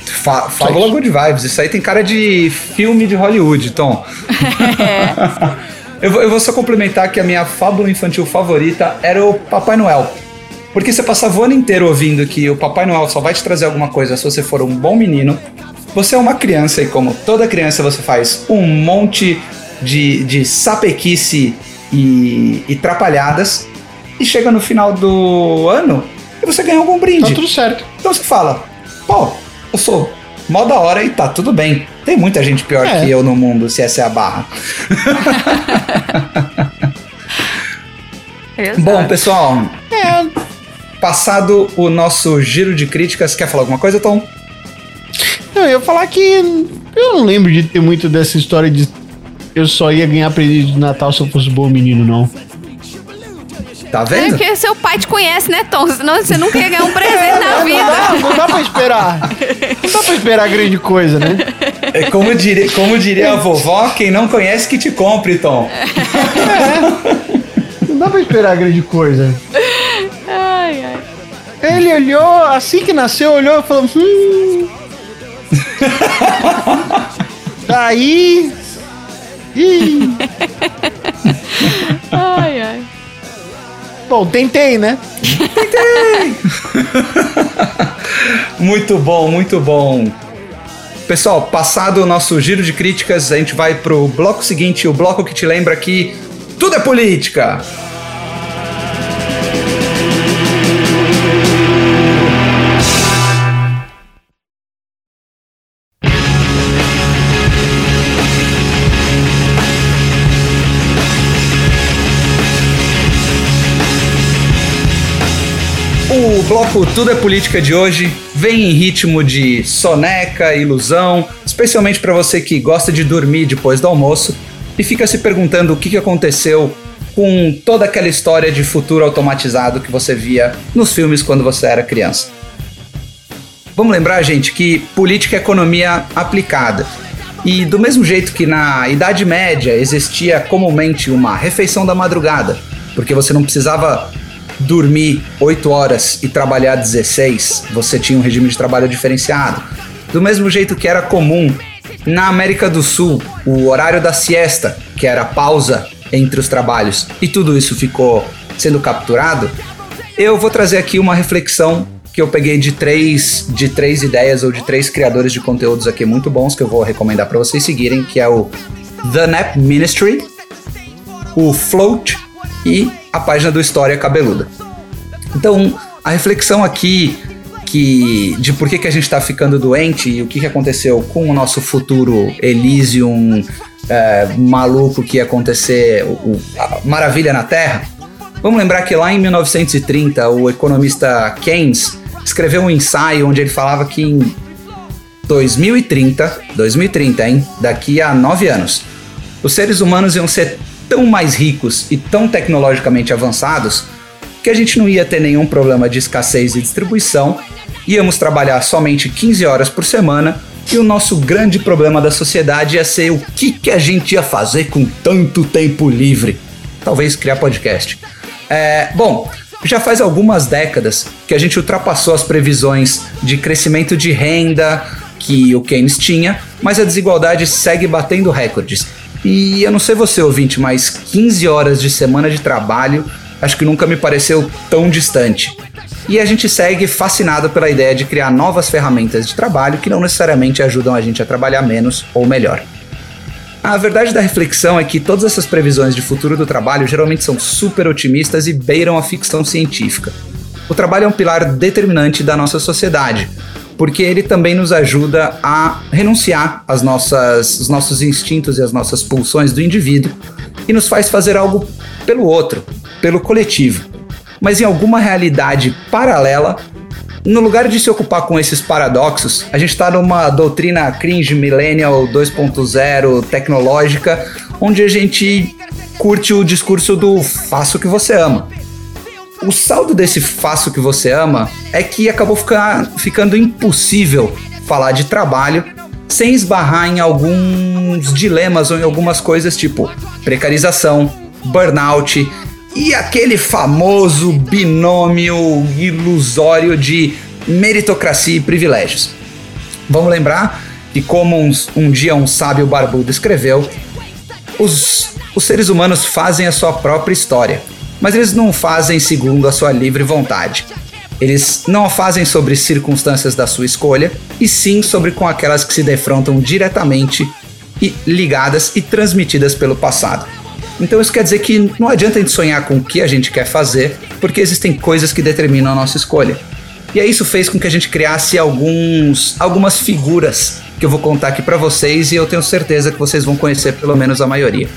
Fa Fábula Good Vibes, isso aí tem cara de filme de Hollywood, Tom. eu, vou, eu vou só complementar que a minha fábula infantil favorita era o Papai Noel. Porque você passava o ano inteiro ouvindo que o Papai Noel só vai te trazer alguma coisa se você for um bom menino. Você é uma criança e, como toda criança, você faz um monte de, de sapequice e, e trapalhadas. E chega no final do ano e você ganha algum brinde. Tá tudo certo. Então você fala, pô, eu sou mó da hora e tá tudo bem. Tem muita gente pior é. que eu no mundo, se essa é a barra. Bom, pessoal. É. Passado o nosso giro de críticas, quer falar alguma coisa, Tom? Não, eu ia falar que eu não lembro de ter muito dessa história de eu só ia ganhar presente de Natal se eu fosse bom menino, não. Tá vendo? É porque seu pai te conhece, né, Tom? Senão você nunca ia ganhar um presente na vida. Não dá, não dá pra esperar. Não dá pra esperar grande coisa, né? É como diria, como diria a vovó, quem não conhece que te compre, Tom. É. Não dá pra esperar grande coisa. Ai, ai. Ele olhou, assim que nasceu, olhou e falou: hum. Aí, ai, ai. Bom, tentei, né? Tentei! muito bom, muito bom. Pessoal, passado o nosso giro de críticas, a gente vai pro bloco seguinte, o bloco que te lembra que tudo é política. Bloco Tudo é Política de hoje vem em ritmo de soneca, ilusão, especialmente para você que gosta de dormir depois do almoço e fica se perguntando o que aconteceu com toda aquela história de futuro automatizado que você via nos filmes quando você era criança. Vamos lembrar, gente, que política é economia aplicada. E do mesmo jeito que na Idade Média existia comumente uma refeição da madrugada, porque você não precisava dormir 8 horas e trabalhar 16, você tinha um regime de trabalho diferenciado. Do mesmo jeito que era comum na América do Sul, o horário da siesta, que era a pausa entre os trabalhos, e tudo isso ficou sendo capturado, eu vou trazer aqui uma reflexão que eu peguei de três, de três ideias ou de três criadores de conteúdos aqui muito bons que eu vou recomendar para vocês seguirem, que é o The Nap Ministry, o Float e a página do História Cabeluda. Então, a reflexão aqui que de por que, que a gente está ficando doente e o que, que aconteceu com o nosso futuro Elysium é, maluco que ia acontecer, o, a maravilha na Terra. Vamos lembrar que lá em 1930 o economista Keynes escreveu um ensaio onde ele falava que em 2030, 2030, hein? Daqui a nove anos, os seres humanos iam ser tão mais ricos e tão tecnologicamente avançados que a gente não ia ter nenhum problema de escassez e distribuição, íamos trabalhar somente 15 horas por semana e o nosso grande problema da sociedade ia ser o que, que a gente ia fazer com tanto tempo livre. Talvez criar podcast. É, bom, já faz algumas décadas que a gente ultrapassou as previsões de crescimento de renda que o Keynes tinha, mas a desigualdade segue batendo recordes. E eu não sei você, ouvinte, mas 15 horas de semana de trabalho acho que nunca me pareceu tão distante. E a gente segue fascinado pela ideia de criar novas ferramentas de trabalho que não necessariamente ajudam a gente a trabalhar menos ou melhor. A verdade da reflexão é que todas essas previsões de futuro do trabalho geralmente são super otimistas e beiram a ficção científica. O trabalho é um pilar determinante da nossa sociedade, porque ele também nos ajuda a renunciar às nossas, os nossos instintos e às nossas pulsões do indivíduo e nos faz fazer algo pelo outro, pelo coletivo mas em alguma realidade paralela, no lugar de se ocupar com esses paradoxos, a gente está numa doutrina cringe millennial 2.0 tecnológica, onde a gente curte o discurso do faça o que você ama. O saldo desse faça o que você ama é que acabou ficar, ficando impossível falar de trabalho sem esbarrar em alguns dilemas ou em algumas coisas tipo precarização, burnout e aquele famoso binômio ilusório de meritocracia e privilégios. Vamos lembrar que, como um, um dia um sábio barbudo escreveu, os, os seres humanos fazem a sua própria história, mas eles não fazem segundo a sua livre vontade. Eles não a fazem sobre circunstâncias da sua escolha, e sim sobre com aquelas que se defrontam diretamente e ligadas e transmitidas pelo passado. Então isso quer dizer que não adianta a gente sonhar com o que a gente quer fazer, porque existem coisas que determinam a nossa escolha. E aí isso fez com que a gente criasse alguns, algumas figuras que eu vou contar aqui para vocês e eu tenho certeza que vocês vão conhecer pelo menos a maioria.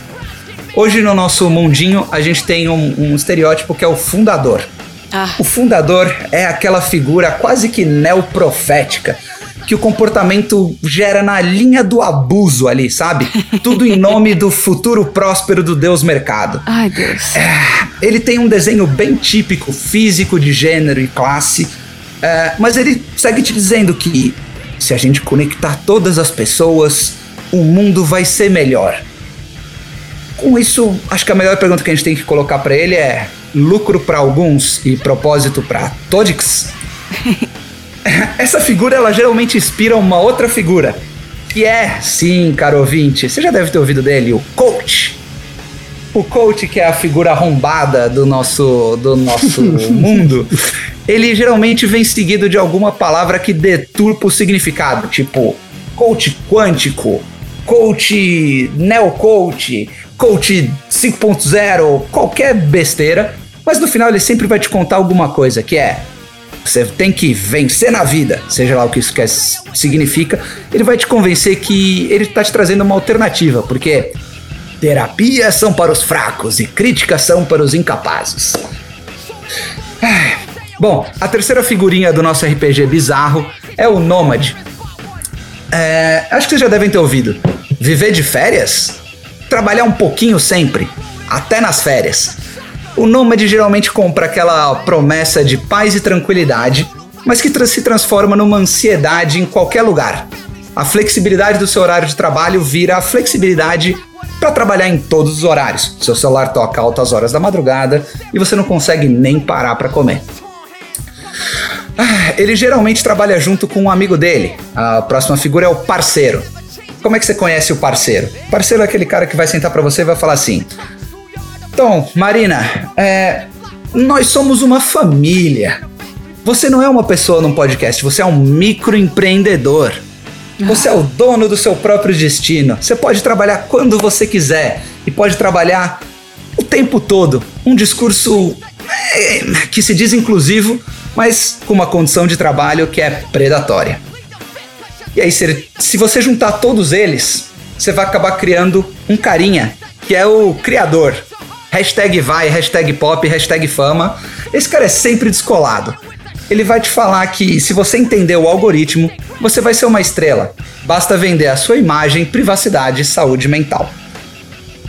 Hoje no nosso mundinho a gente tem um, um estereótipo que é o fundador. Ah. O fundador é aquela figura quase que neoprofética que o comportamento gera na linha do abuso ali, sabe? Tudo em nome do futuro próspero do Deus Mercado. Ai, Deus. É, ele tem um desenho bem típico, físico, de gênero e classe, é, mas ele segue te dizendo que se a gente conectar todas as pessoas, o mundo vai ser melhor. Com isso, acho que a melhor pergunta que a gente tem que colocar para ele é: lucro para alguns e propósito para todos? essa figura ela geralmente inspira uma outra figura, que é, sim, caro ouvinte, você já deve ter ouvido dele, o coach. O coach, que é a figura arrombada do nosso, do nosso mundo, ele geralmente vem seguido de alguma palavra que deturpa o significado, tipo coach quântico, coach neo-coach, coach 5.0, qualquer besteira, mas no final ele sempre vai te contar alguma coisa, que é você tem que vencer na vida, seja lá o que isso quer, significa. Ele vai te convencer que ele está te trazendo uma alternativa, porque terapias são para os fracos e críticas são para os incapazes. Bom, a terceira figurinha do nosso RPG bizarro é o Nômade. É, acho que vocês já devem ter ouvido. Viver de férias? Trabalhar um pouquinho sempre, até nas férias. O nômade geralmente compra aquela promessa de paz e tranquilidade, mas que se transforma numa ansiedade em qualquer lugar. A flexibilidade do seu horário de trabalho vira a flexibilidade para trabalhar em todos os horários. Seu celular toca altas horas da madrugada e você não consegue nem parar para comer. Ah, ele geralmente trabalha junto com um amigo dele. A próxima figura é o parceiro. Como é que você conhece o parceiro? O parceiro é aquele cara que vai sentar para você e vai falar assim: então, Marina, é, nós somos uma família. Você não é uma pessoa num podcast, você é um microempreendedor. Você é o dono do seu próprio destino. Você pode trabalhar quando você quiser e pode trabalhar o tempo todo um discurso é, que se diz inclusivo, mas com uma condição de trabalho que é predatória. E aí, se, se você juntar todos eles, você vai acabar criando um carinha, que é o criador. Hashtag vai, hashtag pop, hashtag fama. Esse cara é sempre descolado. Ele vai te falar que se você entender o algoritmo, você vai ser uma estrela. Basta vender a sua imagem, privacidade e saúde mental.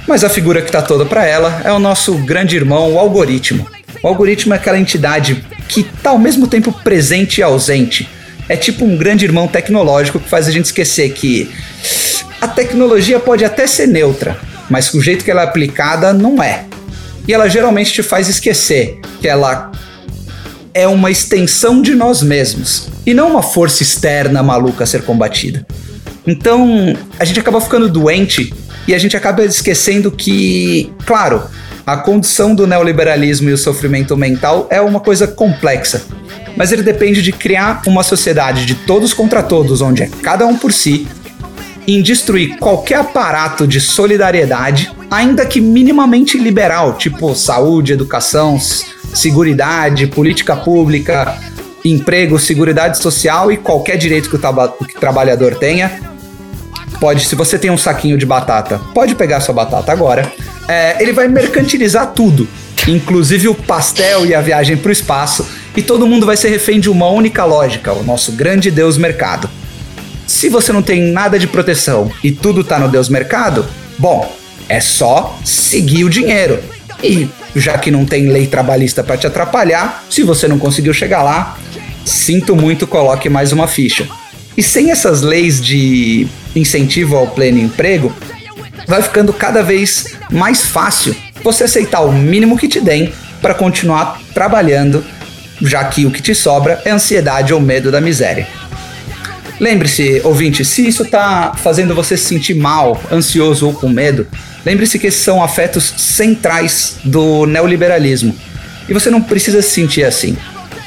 Mas a figura que está toda para ela é o nosso grande irmão, o algoritmo. O algoritmo é aquela entidade que está ao mesmo tempo presente e ausente. É tipo um grande irmão tecnológico que faz a gente esquecer que a tecnologia pode até ser neutra, mas o jeito que ela é aplicada não é. E ela geralmente te faz esquecer que ela é uma extensão de nós mesmos e não uma força externa maluca a ser combatida. Então, a gente acaba ficando doente e a gente acaba esquecendo que, claro, a condição do neoliberalismo e o sofrimento mental é uma coisa complexa, mas ele depende de criar uma sociedade de todos contra todos, onde é cada um por si, em destruir qualquer aparato de solidariedade, ainda que minimamente liberal, tipo saúde, educação, seguridade, política pública, emprego, seguridade social e qualquer direito que o, que o trabalhador tenha, pode, se você tem um saquinho de batata, pode pegar sua batata agora. É, ele vai mercantilizar tudo, inclusive o pastel e a viagem para o espaço, e todo mundo vai ser refém de uma única lógica, o nosso grande Deus mercado. Se você não tem nada de proteção e tudo tá no Deus mercado, bom, é só seguir o dinheiro. E já que não tem lei trabalhista para te atrapalhar, se você não conseguiu chegar lá, sinto muito, coloque mais uma ficha. E sem essas leis de incentivo ao pleno emprego, vai ficando cada vez mais fácil você aceitar o mínimo que te deem para continuar trabalhando, já que o que te sobra é ansiedade ou medo da miséria. Lembre-se, ouvinte, se isso está fazendo você se sentir mal, ansioso ou com medo, lembre-se que esses são afetos centrais do neoliberalismo. E você não precisa se sentir assim.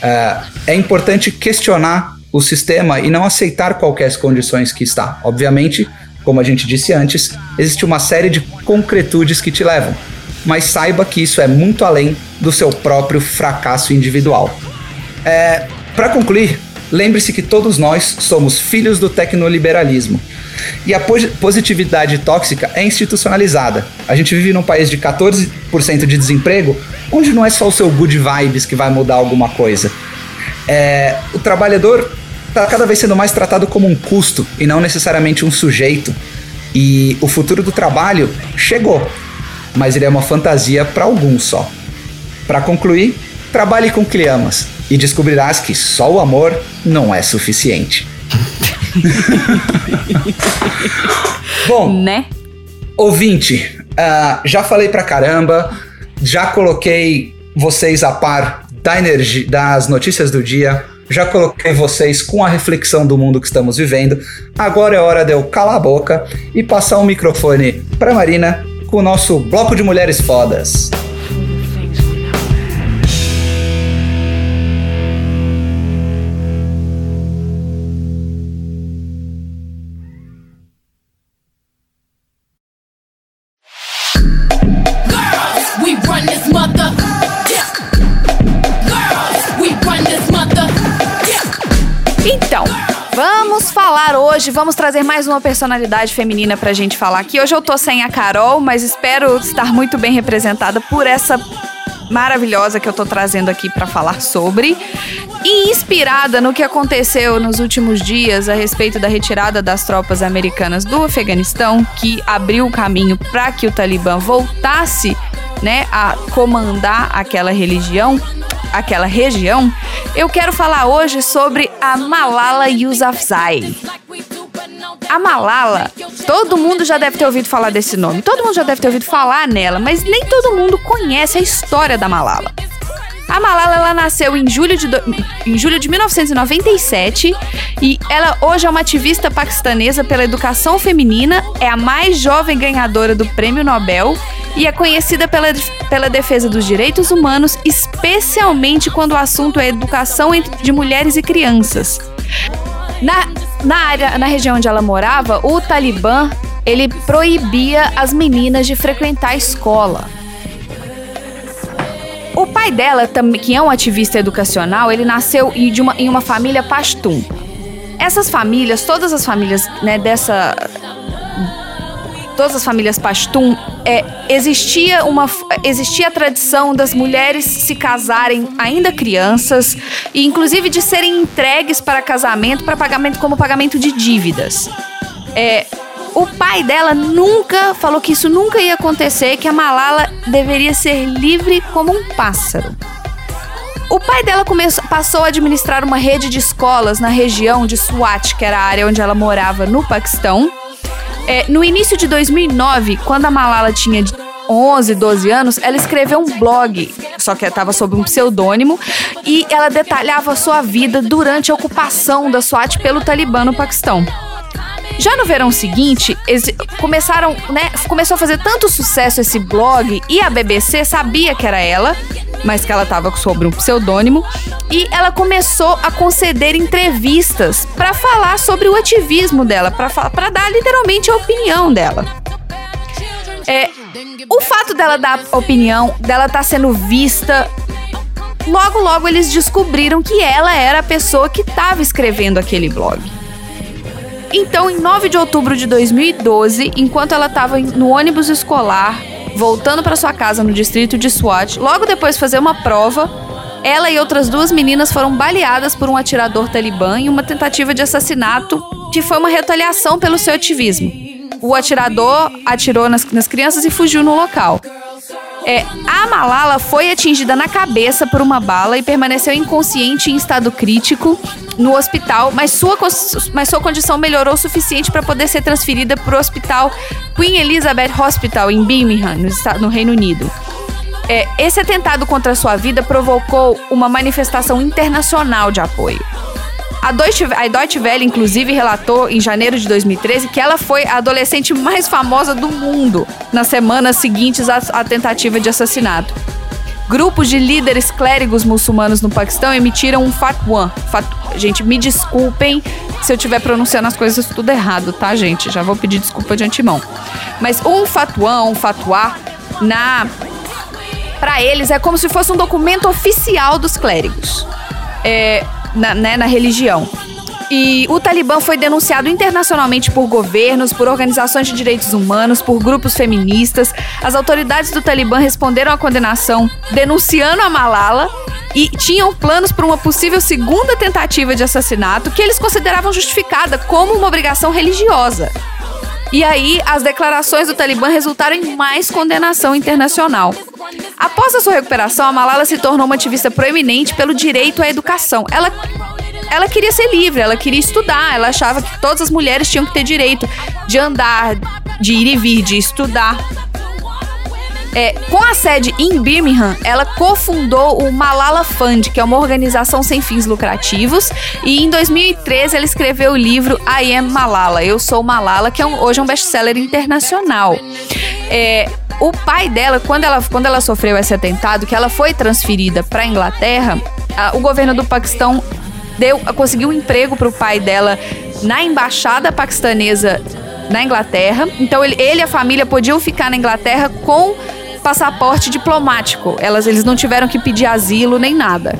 É, é importante questionar o sistema e não aceitar qualquer condições que está. Obviamente, como a gente disse antes, existe uma série de concretudes que te levam, mas saiba que isso é muito além do seu próprio fracasso individual. É, Para concluir, lembre-se que todos nós somos filhos do tecnoliberalismo. E a positividade tóxica é institucionalizada. A gente vive num país de 14% de desemprego, onde não é só o seu good vibes que vai mudar alguma coisa. É, o trabalhador está cada vez sendo mais tratado como um custo e não necessariamente um sujeito. E o futuro do trabalho chegou, mas ele é uma fantasia para alguns só. Para concluir, trabalhe com que amas e descobrirás que só o amor não é suficiente. Bom, né? Ouvinte, uh, já falei pra caramba, já coloquei vocês a par da energia, das notícias do dia, já coloquei vocês com a reflexão do mundo que estamos vivendo. Agora é hora de eu calar a boca e passar o microfone para Marina com o nosso bloco de mulheres fodas. Hoje vamos trazer mais uma personalidade feminina pra gente falar aqui. Hoje eu tô sem a Carol, mas espero estar muito bem representada por essa maravilhosa que eu tô trazendo aqui para falar sobre. E inspirada no que aconteceu nos últimos dias a respeito da retirada das tropas americanas do Afeganistão, que abriu o caminho para que o Talibã voltasse, né, a comandar aquela religião, aquela região, eu quero falar hoje sobre a Malala Yousafzai. A Malala, todo mundo já deve ter ouvido falar desse nome, todo mundo já deve ter ouvido falar nela, mas nem todo mundo conhece a história da Malala. A Malala ela nasceu em julho, de do... em julho de 1997 e ela hoje é uma ativista paquistanesa pela educação feminina, é a mais jovem ganhadora do Prêmio Nobel e é conhecida pela, pela defesa dos direitos humanos, especialmente quando o assunto é educação de mulheres e crianças. Na, na área, na região onde ela morava, o Talibã ele proibia as meninas de frequentar a escola. Pai dela, que é um ativista educacional, ele nasceu de uma, em uma família pastum. Essas famílias, todas as famílias né, dessa todas as famílias pastum, é, existia, uma, existia a tradição das mulheres se casarem ainda crianças e inclusive de serem entregues para casamento, para pagamento como pagamento de dívidas. É, o pai dela nunca falou que isso nunca ia acontecer, que a Malala deveria ser livre como um pássaro. O pai dela começou, passou a administrar uma rede de escolas na região de Swat, que era a área onde ela morava no Paquistão. É, no início de 2009, quando a Malala tinha 11, 12 anos, ela escreveu um blog, só que estava sob um pseudônimo, e ela detalhava sua vida durante a ocupação da Swat pelo Talibã no Paquistão. Já no verão seguinte, eles começaram, né, começou a fazer tanto sucesso esse blog e a BBC sabia que era ela, mas que ela estava sobre um pseudônimo, e ela começou a conceder entrevistas para falar sobre o ativismo dela, para dar literalmente a opinião dela. É, o fato dela dar opinião, dela estar tá sendo vista logo logo eles descobriram que ela era a pessoa que estava escrevendo aquele blog. Então, em 9 de outubro de 2012, enquanto ela estava no ônibus escolar, voltando para sua casa no distrito de Swat, logo depois de fazer uma prova, ela e outras duas meninas foram baleadas por um atirador talibã em uma tentativa de assassinato que foi uma retaliação pelo seu ativismo. O atirador atirou nas, nas crianças e fugiu no local. É, a Malala foi atingida na cabeça por uma bala e permaneceu inconsciente em estado crítico no hospital, mas sua, mas sua condição melhorou o suficiente para poder ser transferida para o hospital Queen Elizabeth Hospital em Birmingham, no, no Reino Unido. É, esse atentado contra sua vida provocou uma manifestação internacional de apoio. A Deutsche, a Deutsche Welle, inclusive, relatou em janeiro de 2013 que ela foi a adolescente mais famosa do mundo nas semanas seguintes à, à tentativa de assassinato. Grupos de líderes clérigos muçulmanos no Paquistão emitiram um fatwa. Gente, me desculpem se eu estiver pronunciando as coisas tudo errado, tá, gente? Já vou pedir desculpa de antemão. Mas um fatwa, um fatwa, na para eles é como se fosse um documento oficial dos clérigos. É, na, né, na religião. E o Talibã foi denunciado internacionalmente por governos, por organizações de direitos humanos, por grupos feministas. As autoridades do Talibã responderam à condenação denunciando a Malala e tinham planos para uma possível segunda tentativa de assassinato que eles consideravam justificada como uma obrigação religiosa. E aí, as declarações do Talibã resultaram em mais condenação internacional. Após a sua recuperação, a Malala se tornou uma ativista proeminente pelo direito à educação. Ela ela queria ser livre, ela queria estudar, ela achava que todas as mulheres tinham que ter direito de andar, de ir e vir, de estudar. É, com a sede em Birmingham, ela cofundou o Malala Fund, que é uma organização sem fins lucrativos, e em 2013 ela escreveu o livro I Am Malala, Eu Sou Malala, que é um, hoje é um best-seller internacional. É, o pai dela, quando ela, quando ela sofreu esse atentado, que ela foi transferida para a Inglaterra, o governo do Paquistão deu, conseguiu um emprego para o pai dela na embaixada paquistanesa na Inglaterra. Então ele, ele e a família podiam ficar na Inglaterra com passaporte diplomático. Elas, eles não tiveram que pedir asilo nem nada.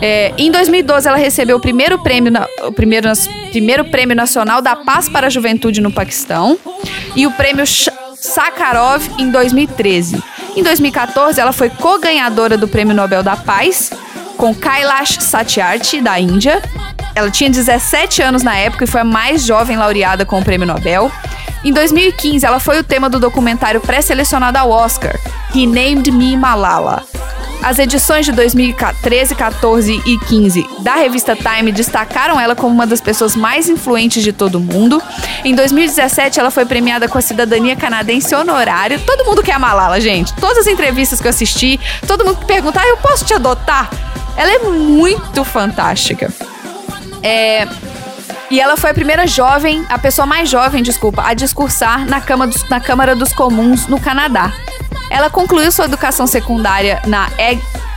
É, em 2012, ela recebeu o primeiro prêmio, o primeiro, primeiro prêmio nacional da paz para a juventude no Paquistão e o prêmio Sakharov em 2013. Em 2014, ela foi co-ganhadora do Prêmio Nobel da Paz com Kailash Satyarthi, da Índia. Ela tinha 17 anos na época e foi a mais jovem laureada com o Prêmio Nobel. Em 2015, ela foi o tema do documentário pré-selecionado ao Oscar, He Named Me Malala. As edições de 2013, 14 e 15 da revista Time destacaram ela como uma das pessoas mais influentes de todo o mundo. Em 2017, ela foi premiada com a cidadania canadense honorária. Todo mundo quer a Malala, gente. Todas as entrevistas que eu assisti, todo mundo pergunta: ah, eu posso te adotar? Ela é muito fantástica. É, e ela foi a primeira jovem, a pessoa mais jovem, desculpa, a discursar na, dos, na Câmara dos Comuns no Canadá. Ela concluiu sua educação secundária na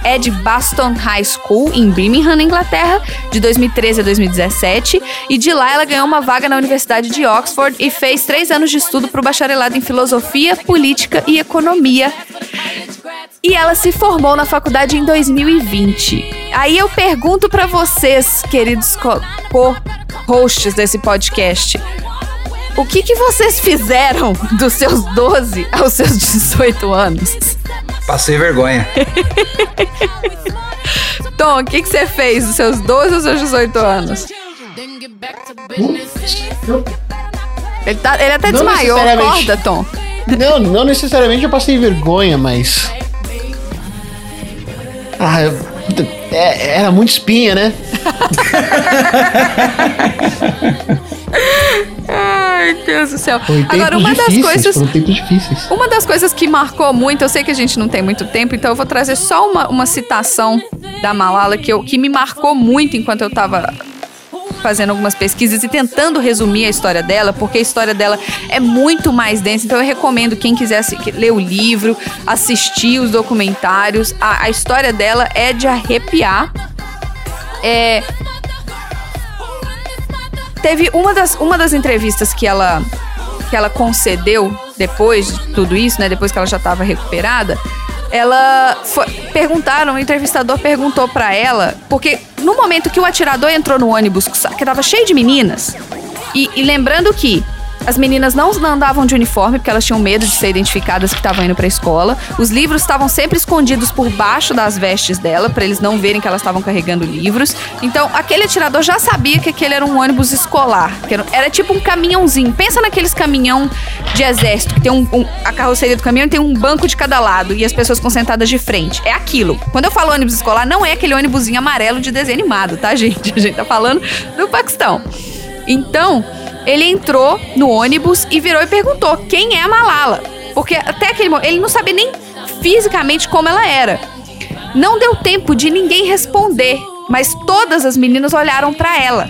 Edgbaston High School, em Birmingham, na Inglaterra, de 2013 a 2017, e de lá ela ganhou uma vaga na Universidade de Oxford e fez três anos de estudo para o bacharelado em Filosofia, Política e Economia. E ela se formou na faculdade em 2020. Aí eu pergunto para vocês, queridos co-hosts desse podcast, o que, que vocês fizeram dos seus 12 aos seus 18 anos? Passei vergonha. Tom, o que, que você fez dos seus 12 aos seus 18 anos? Ele, tá, ele até Não desmaiou, acorda, Tom. Não, não necessariamente eu passei vergonha, mas. Ah, eu- é- era muito espinha, né? Ai, Deus do céu. Foi Agora, uma das difíceis, coisas. Foram tempos difíceis. Uma das coisas que marcou muito, eu sei que a gente não tem muito tempo, então eu vou trazer só uma, uma citação da Malala que, eu, que me marcou muito enquanto eu tava fazendo algumas pesquisas e tentando resumir a história dela, porque a história dela é muito mais densa. Então eu recomendo quem quiser ler o livro, assistir os documentários. A, a história dela é de arrepiar. É, teve uma das, uma das entrevistas que ela que ela concedeu depois de tudo isso, né? Depois que ela já estava recuperada, ela foi, perguntaram, o entrevistador perguntou pra ela, porque no momento que o atirador entrou no ônibus, que tava cheio de meninas, e, e lembrando que as meninas não andavam de uniforme porque elas tinham medo de ser identificadas que estavam indo pra escola. Os livros estavam sempre escondidos por baixo das vestes dela, pra eles não verem que elas estavam carregando livros. Então, aquele atirador já sabia que aquele era um ônibus escolar. que era, era tipo um caminhãozinho. Pensa naqueles caminhão de exército, que tem um, um- a carroceria do caminhão tem um banco de cada lado e as pessoas concentradas de frente. É aquilo. Quando eu falo ônibus escolar, não é aquele ônibusinho amarelo de desenho animado, tá, gente? A gente tá falando do Paquistão. Então, ele entrou no ônibus e virou e perguntou quem é a Malala. Porque até aquele momento, ele não sabia nem fisicamente como ela era. Não deu tempo de ninguém responder, mas todas as meninas olharam pra ela.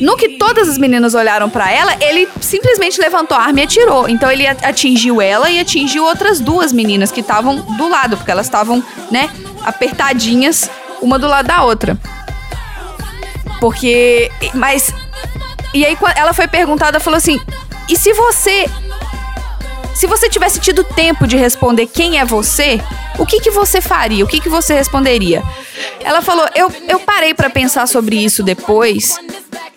No que todas as meninas olharam pra ela, ele simplesmente levantou a arma e atirou. Então ele atingiu ela e atingiu outras duas meninas que estavam do lado, porque elas estavam, né, apertadinhas uma do lado da outra. Porque. Mas. E aí, ela foi perguntada, falou assim: e se você. Se você tivesse tido tempo de responder quem é você, o que, que você faria? O que, que você responderia? Ela falou: eu, eu parei pra pensar sobre isso depois.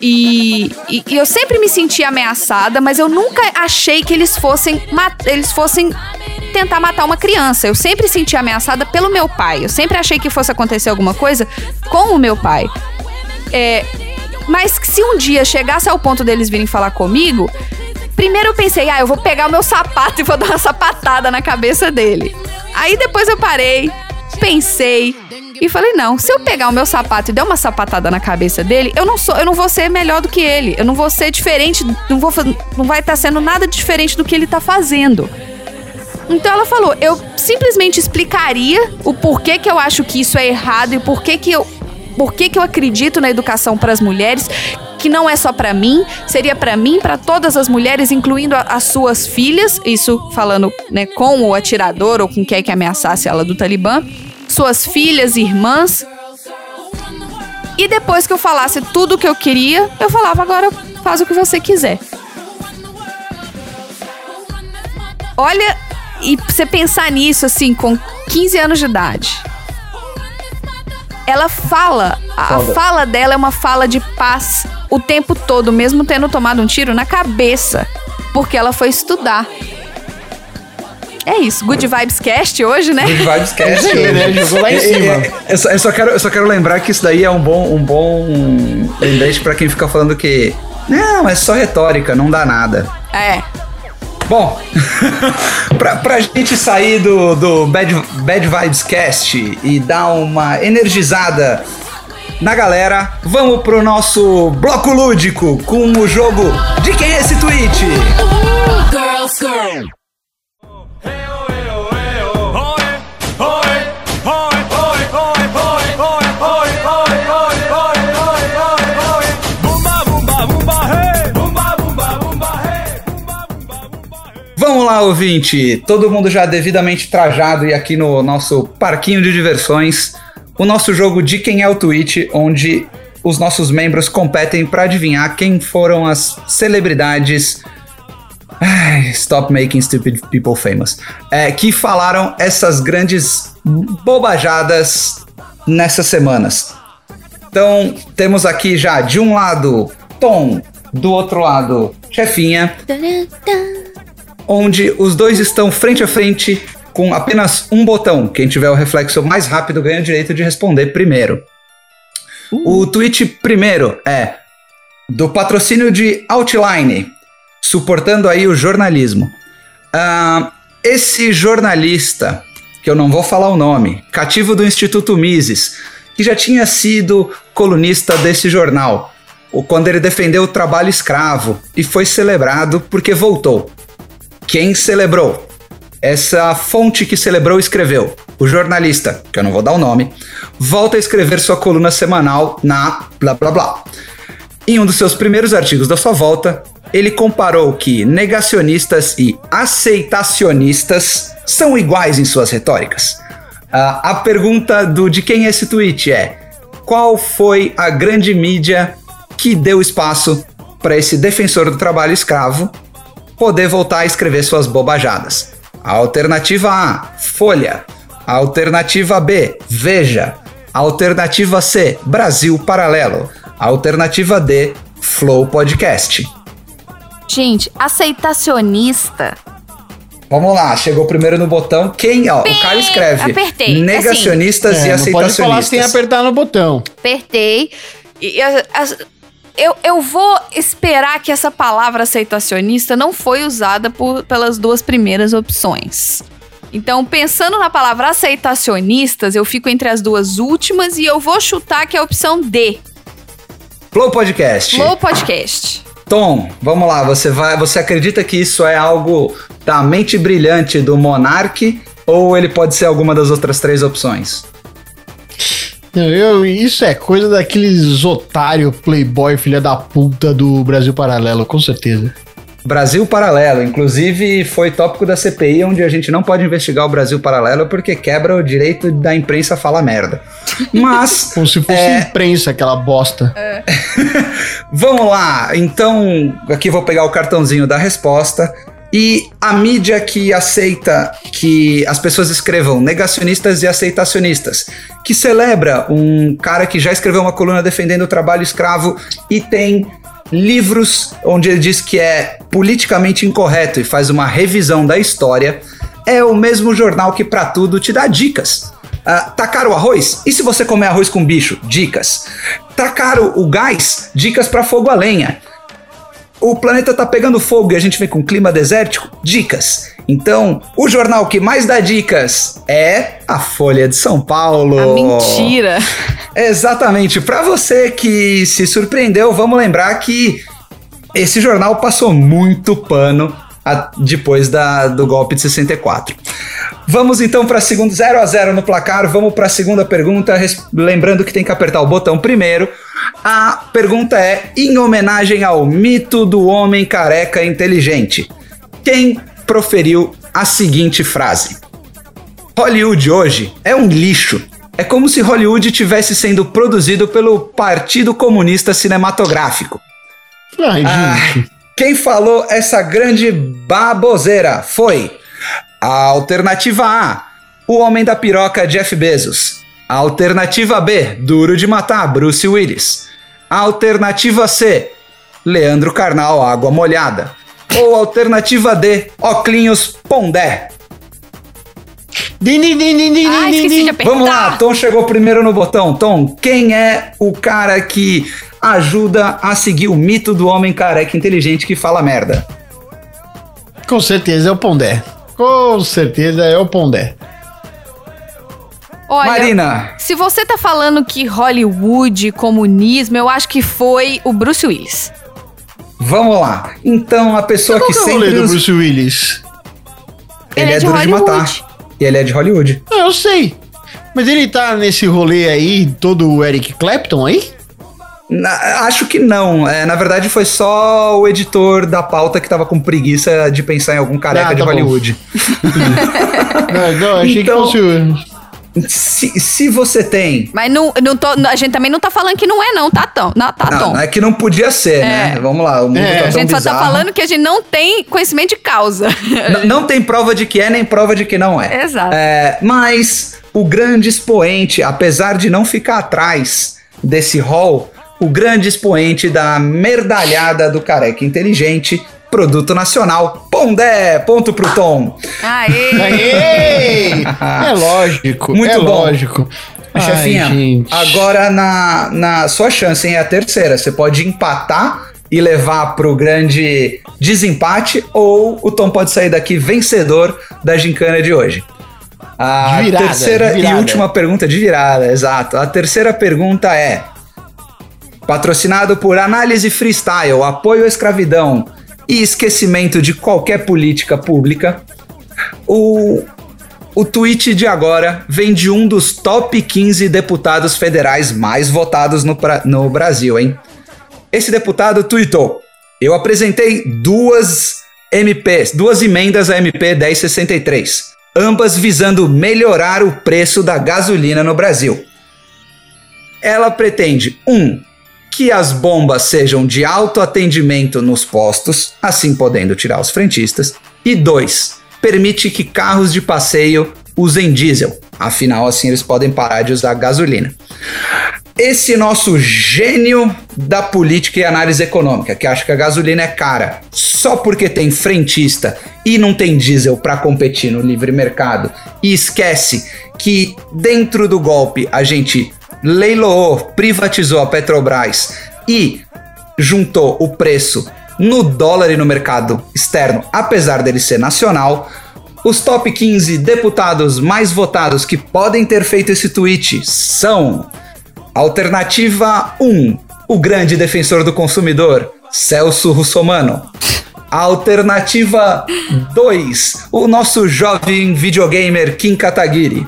E, e- e eu sempre me senti ameaçada, mas eu nunca achei que eles fossem, eles fossem tentar matar uma criança. Eu sempre senti ameaçada pelo meu pai. Eu sempre achei que fosse acontecer alguma coisa com o meu pai. É, mas se um dia chegasse ao ponto deles virem falar comigo, primeiro eu pensei, ah, eu vou pegar o meu sapato e vou dar uma sapatada na cabeça dele. Aí depois eu parei, pensei e falei, não, se eu pegar o meu sapato e der uma sapatada na cabeça dele, eu não sou, eu não vou ser melhor do que ele. Eu não vou ser diferente, não vou não vai estar sendo nada diferente do que ele tá fazendo. Então ela falou, eu simplesmente explicaria o porquê que eu acho que isso é errado e porquê que eu por que, que eu acredito na educação para as mulheres, que não é só para mim, seria para mim, para todas as mulheres, incluindo a- as suas filhas, isso falando né, com o atirador ou com quem que ameaçasse ela do Talibã, suas filhas, irmãs. E depois que eu falasse tudo o que eu queria, eu falava, agora faz o que você quiser. Olha, e você pensar nisso, assim, com 15 anos de idade. Ela fala, a, Foda. fala dela é uma fala de paz o tempo todo, mesmo tendo tomado um tiro na cabeça, porque ela foi estudar. É isso, Good Vibes Cast hoje, né? Good Vibes Cast. Né? Jogou lá em É, cima. Eu só, eu só quero, eu só quero lembrar que isso daí é um bom, um bom lembrete pra quem fica falando que não, é só retórica, não dá nada. É. Bom, pra, pra gente sair do, do Bad, Bad Vibes Cast e dar uma energizada na galera, vamos pro nosso bloco lúdico com o jogo De Quem é esse tweet? Girls, girl. Vamos lá, ouvinte! Todo mundo já devidamente trajado e aqui no nosso parquinho de diversões, o nosso jogo de quem é o tweet, onde os nossos membros competem para adivinhar quem foram as celebridades Ai, Stop Making Stupid People Famous. É, que falaram essas grandes bobajadas nessas semanas. Então, temos aqui já de um lado Tom, do outro lado Chefinha, onde os dois estão frente a frente com apenas um botão. Quem tiver o reflexo mais rápido ganha o direito de responder primeiro. O tweet primeiro é do patrocínio de Outline, suportando aí o jornalismo. Ah, esse jornalista, que eu não vou falar o nome, cativo do Instituto Mises, que já tinha sido colunista desse jornal, quando ele defendeu o trabalho escravo e foi celebrado porque voltou. Quem celebrou? Essa fonte que celebrou escreveu. O jornalista, que eu não vou dar o nome, volta a escrever sua coluna semanal na blá blá blá. Em um dos seus primeiros artigos da sua volta, ele comparou que negacionistas e aceitacionistas são iguais em suas retóricas. Ah, a pergunta do de quem é esse tweet é: qual foi a grande mídia que deu espaço para esse defensor do trabalho escravo poder voltar a escrever suas bobajadas? Alternativa A, Folha. Alternativa B, Veja. Alternativa C, Brasil Paralelo. Alternativa D, Flow Podcast. Gente, aceitacionista. Vamos lá, chegou primeiro no botão. Quem, ó, o cara escreve apertei, negacionistas É, e não pode falar sem aceitacionistas. apertar no botão. Apertei. E, as- as- eu, eu vou esperar que essa palavra aceitacionista não foi usada por- pelas duas primeiras opções. Então, pensando na palavra aceitacionistas, eu fico entre as duas últimas e eu vou chutar que é a opção D. Flow Podcast. Flow Podcast. Tom, vamos lá, você vai, você acredita que isso é algo da mente brilhante do Monark ou ele pode ser alguma das outras três opções? Não, eu, isso é coisa daqueles otário playboy filha da puta do Brasil Paralelo, com certeza. Brasil Paralelo, inclusive foi tópico da CPI onde a gente não pode investigar o Brasil Paralelo porque quebra o direito da imprensa falar merda. Mas Como se fosse É. imprensa, aquela bosta. Vamos lá, então aqui vou pegar o cartãozinho da resposta. E a mídia que aceita que as pessoas escrevam negacionistas e aceitacionistas, que celebra um cara que já escreveu uma coluna defendendo o trabalho escravo e tem livros onde ele diz que é politicamente incorreto e faz uma revisão da história, é o mesmo jornal que pra tudo te dá dicas. Ah, tá caro o arroz? E se você comer arroz com bicho? Dicas. Tá caro o gás? Dicas pra fogo a lenha. O planeta tá pegando fogo e a gente vem com clima desértico? Dicas. Então, o jornal que mais dá dicas é a Folha de São Paulo. A mentira. Exatamente. Para você que se surpreendeu, vamos lembrar que esse jornal passou muito pano a- depois da- do golpe de 64. Vamos então para segundo 0 a 0 no placar. Vamos para a segunda pergunta, lembrando que tem que apertar o botão primeiro. A pergunta é em homenagem ao mito do homem careca inteligente. Quem proferiu a seguinte frase? Hollywood hoje é um lixo. É como se Hollywood tivesse sendo produzido pelo Partido Comunista Cinematográfico. Ai, Ah, quem falou essa grande baboseira foi a alternativa A, o homem da piroca Jeff Bezos. Alternativa B, duro de matar Bruce Willis. Alternativa C, Leandro Carnal Água Molhada. Ou alternativa D, Oclinhos Pondé. Din, din, din, din, din, Ah, din, esqueci din. de apertar. Vamos lá, Tom chegou primeiro no botão. Tom, quem é o cara que ajuda a seguir o mito do homem careca inteligente que fala merda? Com certeza é o Pondé. Com certeza é o Pondé. Olha, Marina, se você tá falando que Hollywood, comunismo, eu acho que foi o Bruce Willis. vamos lá. Então, a pessoa Qual que que é o rolê sempre. do Bruce Willis? Ele, é, de duro de Hollywood. matar. E ele é de Hollywood. Ah, eu sei. Mas ele tá nesse rolê aí, todo o Eric Clapton aí? Na- acho que não. É, na verdade, foi só o editor da pauta que tava com preguiça de pensar em algum careca Ah, de tá bom. Hollywood. Não, não, achei Então- que fosse o... se, se você tem. Mas não, não tô, a gente também não tá falando que não é, não, tá, Tom? Não, tá, Não, Tom. não é que não podia ser, né? Vamos lá, o mundo É. tá A tão gente só tá bizarro. falando que a gente não tem conhecimento de causa. N- não tem prova de que é, nem prova de que não é. Exato. É, mas o grande expoente, apesar de não ficar atrás desse hall, o grande expoente da merdalhada do careca inteligente, produto nacional, Pondé, ponto pro Tom. Aê! Aê! É lógico. Muito é bom. lógico. Ai, Chefinha, gente. agora na, na sua chance, hein, é a terceira. Você pode empatar e levar pro grande desempate, ou o Tom pode sair daqui vencedor da gincana de hoje. A De virada, terceira de e última pergunta de virada, exato. A terceira pergunta é: patrocinado por Análise Freestyle, apoio à escravidão e esquecimento de qualquer política pública, o, o tweet de agora vem de um dos top 15 deputados federais mais votados no, no Brasil, hein? Esse deputado tweetou: Eu apresentei duas MPs, duas emendas à MP 1063, ambas visando melhorar o preço da gasolina no Brasil. Ela pretende, um, que as bombas sejam de autoatendimento nos postos, assim podendo tirar os frentistas. E dois, permite que carros de passeio usem diesel, afinal assim eles podem parar de usar gasolina. Esse nosso gênio da política e análise econômica, que acha que a gasolina é cara só porque tem frentista e não tem diesel para competir no livre mercado, e esquece que dentro do golpe a gente leiloou, privatizou a Petrobras e juntou o preço no dólar e no mercado externo, apesar dele ser nacional. Os top 15 deputados mais votados que podem ter feito esse tweet são Alternativa 1, o grande defensor do consumidor, Celso Russomano. Alternativa 2, o nosso jovem videogamer Kim Kataguiri.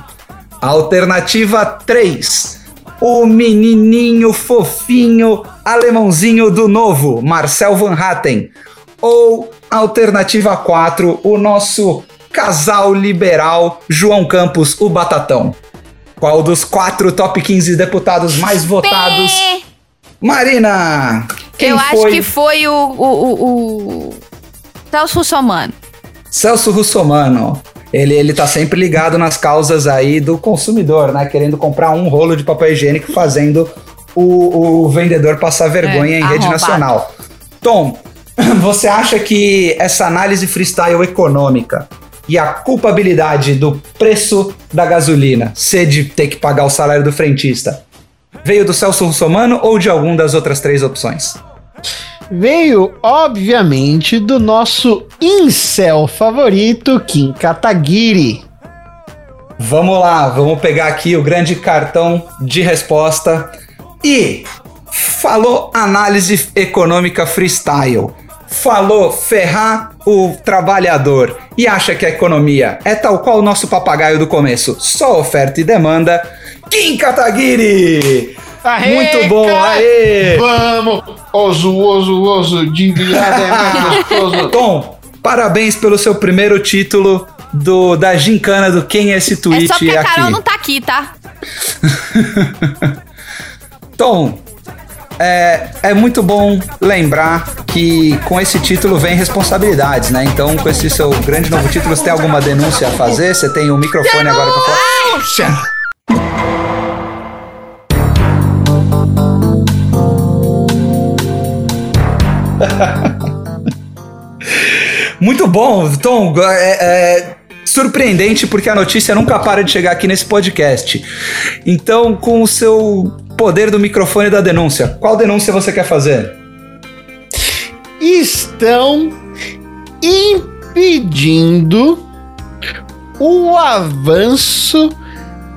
Alternativa 3, o menininho fofinho alemãozinho do novo, Marcel Van Hatten. Ou alternativa 4, o nosso casal liberal João Campos, o Batatão. Qual dos quatro top 15 deputados mais votados? Marina! Quem Eu acho foi? que foi o, o, o, o Celso Russomano. Celso Russomano. Ele, ele tá sempre ligado nas causas aí do consumidor, né? Querendo comprar um rolo de papel higiênico, fazendo o, o vendedor passar vergonha É, em rede arrombado. nacional. Tom, você acha que essa análise freestyle econômica e a culpabilidade do preço da gasolina ser de ter que pagar o salário do frentista veio do Celso Russomano ou de algum das outras três opções? Veio, obviamente, do nosso incel favorito, Kim Kataguiri. Vamos lá, vamos pegar aqui o grande cartão de resposta. E falou análise econômica freestyle. Falou ferrar o trabalhador e acha que a economia é tal qual o nosso papagaio do começo, só oferta e demanda. Kim Kataguiri! Aê, Muito bom, cara! aê! Vamos! Oso, oso, oso, de virada é mais gostoso. Tom, parabéns pelo seu primeiro título do, da gincana do Quem é esse tweet é só porque a aqui. Carol não tá aqui, tá? Tom, é, é muito bom lembrar que com esse título vem responsabilidades, né? Então, com esse seu grande novo título, você tem alguma denúncia a fazer? Você tem o microfone agora pra falar. Muito bom, Tom. É, é surpreendente porque a notícia nunca para de chegar aqui nesse podcast. Então, com o seu poder do microfone da denúncia, qual denúncia você quer fazer? Estão impedindo o avanço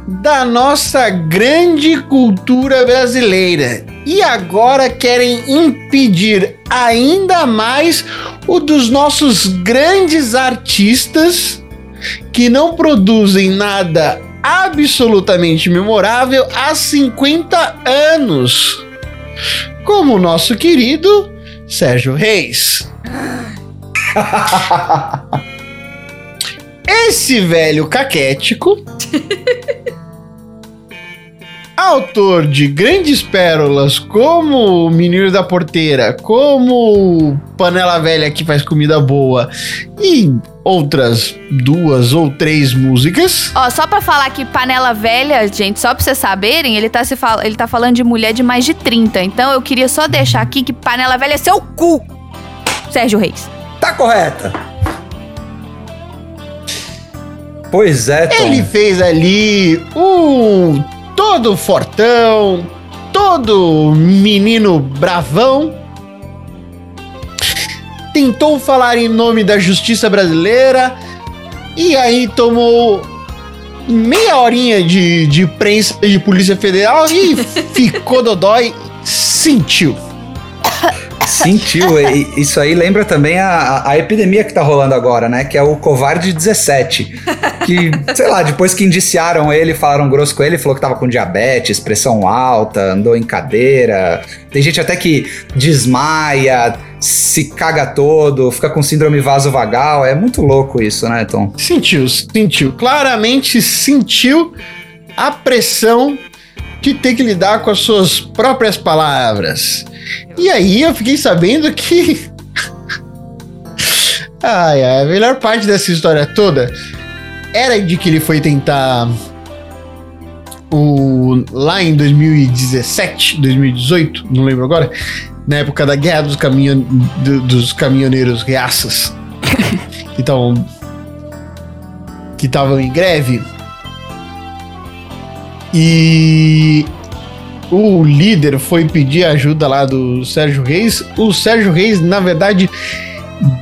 da nossa grande cultura brasileira. E agora querem impedir ainda mais o dos nossos grandes artistas que não produzem nada absolutamente memorável há 50 anos. Como o nosso querido Sérgio Reis. Esse velho caquético autor de grandes pérolas como o Menino da Porteira, como Panela Velha que faz comida boa e outras duas ou três músicas. Ó, só pra falar que panela velha, gente, só pra vocês saberem, ele tá, se fal... ele tá falando de mulher de mais de 30. Então eu queria só deixar aqui que panela velha é seu cu, Sérgio Reis. Tá correta. Pois é, Tom. Ele fez ali um todo fortão, todo menino bravão. Tentou falar em nome da justiça brasileira e aí tomou meia horinha de, de prensa de Polícia Federal e ficou dodói, sentiu. Sentiu. Isso aí lembra também a, a epidemia que tá rolando agora, né? Que é o Covarde 17. Que, sei lá, depois que indiciaram ele, falaram grosso com ele, falou que tava com diabetes, pressão alta, andou em cadeira. Tem gente até que desmaia, se caga todo, fica com síndrome vasovagal. É muito louco isso, né, Tom? Sentiu, sentiu. Claramente sentiu a pressão de ter que lidar com as suas próprias palavras. E aí eu fiquei sabendo que. ai, ai, a melhor parte dessa história toda era de que ele foi tentar. O, lá em 2017, 2018, não lembro agora, na época da guerra dos, caminhon, do- dos caminhoneiros reaças, que estavam que estavam em greve. E o líder foi pedir ajuda lá do Sérgio Reis. O Sérgio Reis, na verdade,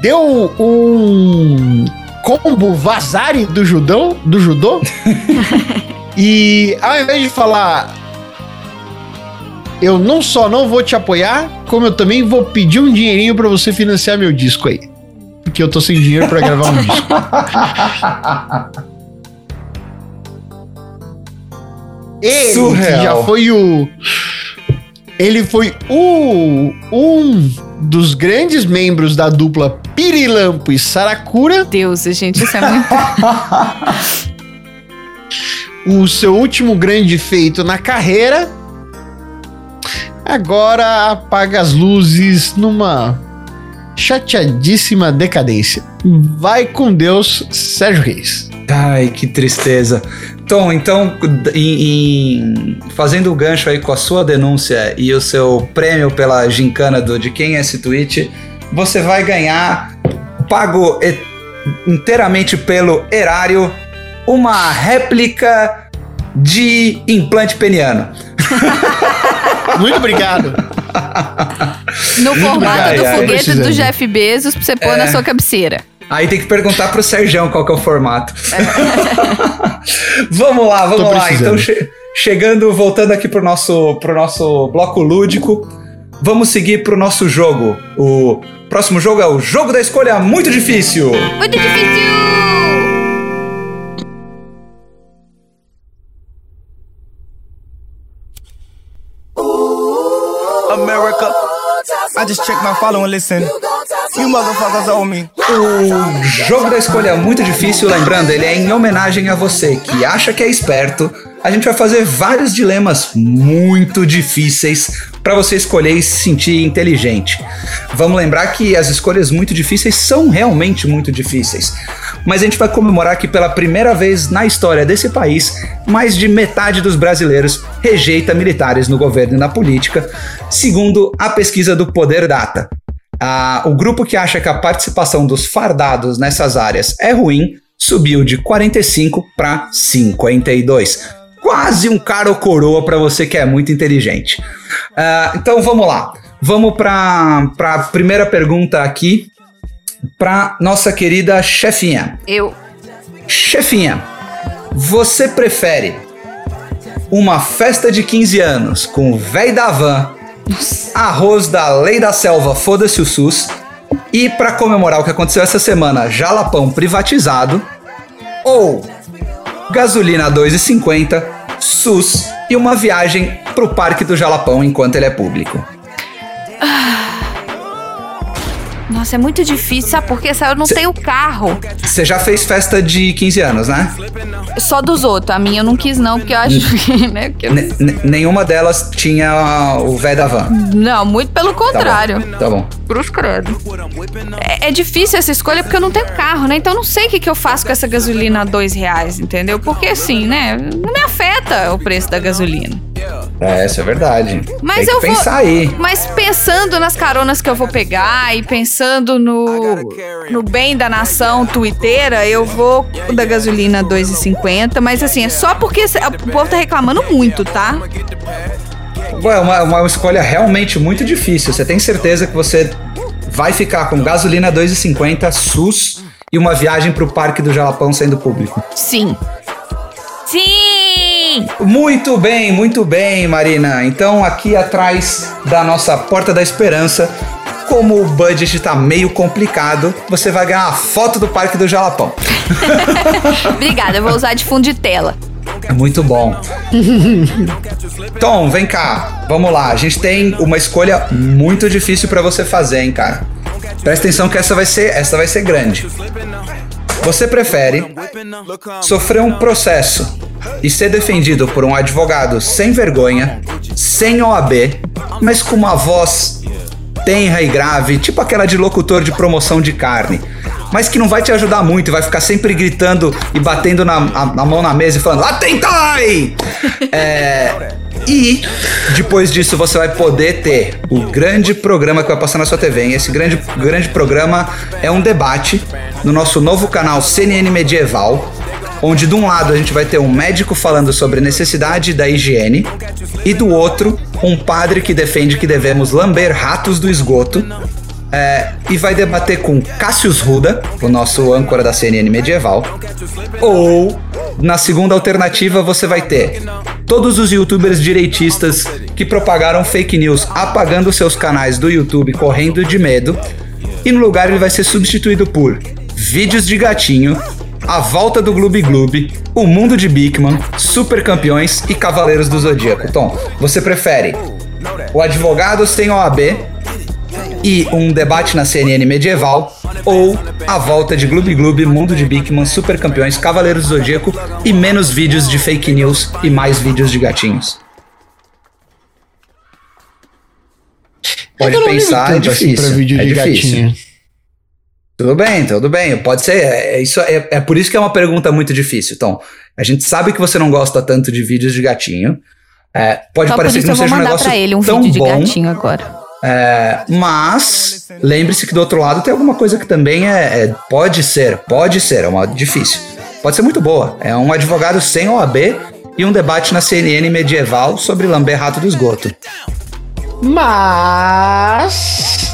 deu um combo vazare do judão, do judô. e ao invés de falar eu não só não vou te apoiar, como eu também vou pedir um dinheirinho pra você financiar meu disco aí. Porque eu tô sem dinheiro pra gravar um disco. Ele Surreal. que já foi o. Ele foi o um dos grandes membros da dupla Pirilampo e Saracura. Deus, gente, isso é muito. O seu último grande feito na carreira. Agora apaga as luzes numa chateadíssima decadência. Vai com Deus, Sérgio Reis. Ai, que tristeza. Tom, então, em- em- fazendo o gancho aí com a sua denúncia e o seu prêmio pela gincana do De Quem é esse tweet, você vai ganhar, pago e- inteiramente pelo erário, uma réplica de implante peniano. Muito obrigado. No formato Ai, do foguete do Jeff Bezos pra você pôr na sua cabeceira. Aí tem que perguntar pro Sergião qual que é o formato. vamos lá, vamos Tô lá. precisando. Então, che- chegando, voltando aqui pro nosso, pro nosso bloco lúdico, vamos seguir pro nosso jogo. O próximo jogo é o Jogo da Escolha Muito Difícil. Muito difícil! America. I just checked my follow and listen. You motherfuckers me. O Jogo da Escolha Muito Difícil, lembrando, ele é em homenagem a você que acha que é esperto. A gente vai fazer vários dilemas muito difíceis para você escolher e se sentir inteligente. Vamos lembrar que as escolhas muito difíceis são realmente muito difíceis. Mas a gente vai comemorar que pela primeira vez na história desse país, mais de metade dos brasileiros rejeita militares no governo e na política, segundo a pesquisa do Poder Data. Ah, o grupo que acha que a participação dos fardados nessas áreas é ruim subiu de 45 para 52. Quase um cara ou coroa para você que é muito inteligente. Ah, então vamos lá. Vamos para a primeira pergunta aqui para nossa querida chefinha. Eu. Chefinha, você prefere uma festa de 15 anos com o véi da van, arroz da lei da selva, foda-se o SUS, e pra comemorar o que aconteceu essa semana, jalapão privatizado, ou gasolina a 2,50, SUS e uma viagem pro Parque do Jalapão enquanto ele é público? Nossa, é muito difícil, sabe por quê? Eu não tenho carro. Você já fez festa de 15 anos, né? Só dos outros. A minha eu não quis, não, porque eu acho que, né? eu- nenhuma delas tinha o velho da van. Não, muito pelo Tá bom. contrário. Tá bom. Cruz credo. É, é difícil essa escolha porque eu não tenho carro, né? Então eu não sei o que, que eu faço com essa gasolina a dois reais, entendeu? Porque assim, né? Não me afeta o preço da gasolina. É, isso é verdade. Mas eu vou. pensar aí. Mas pensando nas caronas que eu vou pegar e pensando no, no bem da nação twitteira, eu vou da gasolina 2,50. Mas assim, é só porque o povo tá reclamando muito, tá? Ué, É uma, uma escolha realmente muito difícil. Você tem certeza que você vai ficar com gasolina 2,50, SUS e uma viagem pro Parque do Jalapão sendo público? Sim. Sim! Muito bem, muito bem, Marina. Então, aqui atrás da nossa Porta da Esperança, como o budget tá meio complicado, você vai ganhar a foto do Parque do Jalapão. Obrigada, eu vou usar de fundo de tela. É muito bom. Tom, vem cá. Vamos lá. A gente tem uma escolha muito difícil pra você fazer, hein, cara. Presta atenção que essa vai ser, essa vai ser grande. Você prefere sofrer um processo e ser defendido por um advogado sem vergonha, sem OAB, mas com uma voz tenra e grave, tipo aquela de locutor de promoção de carne, mas que não vai te ajudar muito e vai ficar sempre gritando e batendo na, a- mão na mesa e falando: Atentai! É, e depois disso você vai poder ter o grande programa que vai passar na sua TV. hein? Esse grande, grande programa é um debate no nosso novo canal CNN Medieval, onde de um lado a gente vai ter um médico falando sobre a necessidade da higiene e do outro um padre que defende que devemos lamber ratos do esgoto. é, e vai debater com Cassius Ruda, o nosso âncora da CNN medieval. Ou, na segunda alternativa, você vai ter todos os youtubers direitistas que propagaram fake news apagando seus canais do YouTube correndo de medo. E no lugar ele vai ser substituído por vídeos de gatinho, a volta do Gloob Gloob, o mundo de Bigman, super campeões e cavaleiros do Zodíaco. Tom, você prefere o advogado sem OAB e um debate na CNN medieval ou a volta de Gloob Gloob, mundo de Bigman, super campeões, cavaleiros do Zodíaco e menos vídeos de fake news e mais vídeos de gatinhos? Pode não ligo pensar, é assim difícil. pra vídeo é de difícil. gatinho. Tudo bem, tudo bem. Pode ser. É, é isso, é, é por isso que é uma pergunta muito difícil. Então, a gente sabe que você não gosta tanto de vídeos de gatinho. É, pode Só por parecer isso que não seja um mandar negócio pra ele um tão vídeo de bom, gatinho agora. é, mas lembre-se que do outro lado tem alguma coisa que também é, é- pode ser, pode ser, é uma difícil. Pode ser muito boa. É um advogado sem OAB e um debate na CNN medieval sobre lamber rato do esgoto. Mas.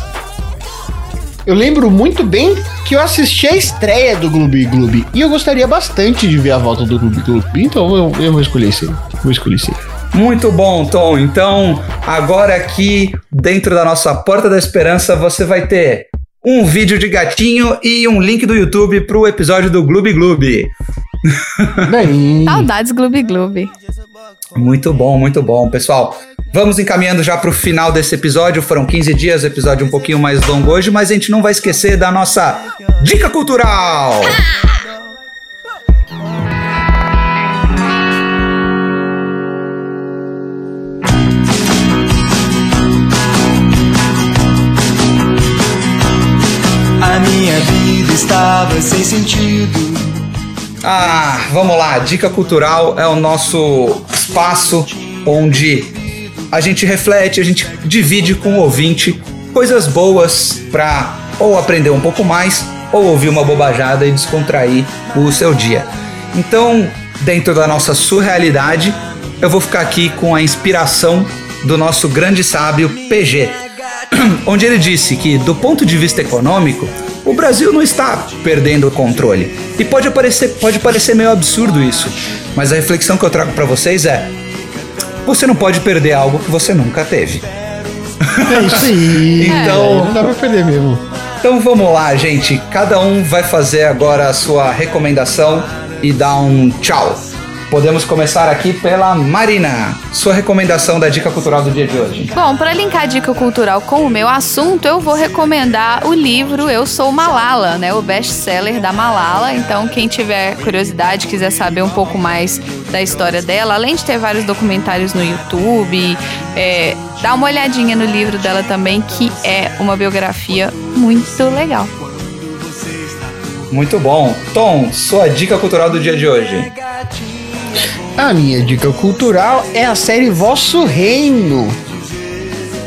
Eu lembro muito bem que eu assisti a estreia do Gloob Gloob. E eu gostaria bastante de ver a volta do Gloob Gloob. Então eu, eu vou escolher esse aí. Vou escolher esse. Muito bom, Tom. Então, agora aqui dentro da nossa Porta da Esperança, você vai ter um vídeo de gatinho e um link do YouTube pro episódio do Gloob Gloob. Bem. Saudades Gloob Gloob. Muito bom, muito bom, pessoal. Vamos encaminhando já pro final desse episódio. Foram 15 dias, episódio um pouquinho mais longo hoje, mas a gente não vai esquecer da nossa dica cultural. A minha vida estava sem sentido. Ah, vamos lá. Dica cultural é o nosso espaço onde a gente reflete, a gente divide com o ouvinte coisas boas pra ou aprender um pouco mais ou ouvir uma bobajada e descontrair o seu dia. Então, dentro da nossa surrealidade, eu vou ficar aqui com a inspiração do nosso grande sábio PG, onde ele disse que, do ponto de vista econômico, o Brasil não está perdendo o controle. E pode parecer, pode parecer meio absurdo isso, mas a reflexão que eu trago para vocês é: você não pode perder algo que você nunca teve. É isso aí. Então- Não dá pra perder mesmo. Então vamos lá, gente. Cada um vai fazer agora a sua recomendação e dar um tchau. Podemos começar aqui pela Marina. Sua recomendação da dica cultural do dia de hoje. Bom, para linkar a dica cultural com o meu assunto, eu vou recomendar o livro Eu Sou Malala, né? O best-seller da Malala. Então, quem tiver curiosidade, quiser saber um pouco mais da história dela, além de ter vários documentários no YouTube, é, dá uma olhadinha no livro dela também, que é uma biografia muito legal. Muito bom. Tom, sua dica cultural do dia de hoje. A minha dica cultural é a série Vosso Reino.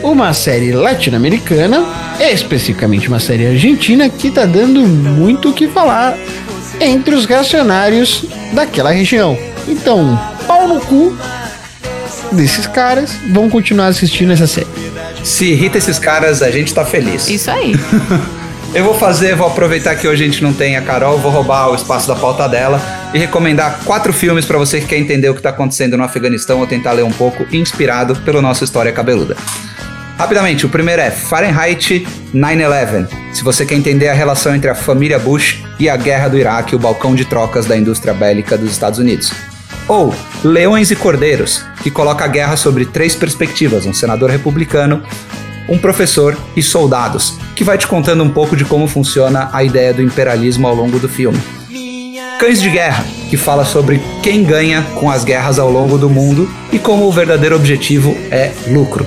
Uma série latino-americana, especificamente uma série argentina, que tá dando muito o que falar entre os reacionários daquela região. Então, pau no cu desses caras, vão continuar assistindo essa série. Se irrita esses caras, a gente tá feliz. Isso aí. Eu vou fazer, vou aproveitar que hoje a gente não tem a Carol, vou roubar o espaço da pauta dela e recomendar quatro filmes para você que quer entender o que tá acontecendo no Afeganistão ou tentar ler um pouco, inspirado pelo nosso História Cabeluda. Rapidamente, o primeiro é Fahrenheit 9/11. Se você quer entender a relação entre a família Bush e a guerra do Iraque, o balcão de trocas da indústria bélica dos Estados Unidos. Ou Leões e Cordeiros, que coloca a guerra sobre três perspectivas: um senador republicano, um professor e soldados, que vai te contando um pouco de como funciona a ideia do imperialismo ao longo do filme. Cães de Guerra, que fala sobre quem ganha com as guerras ao longo do mundo e como o verdadeiro objetivo é lucro.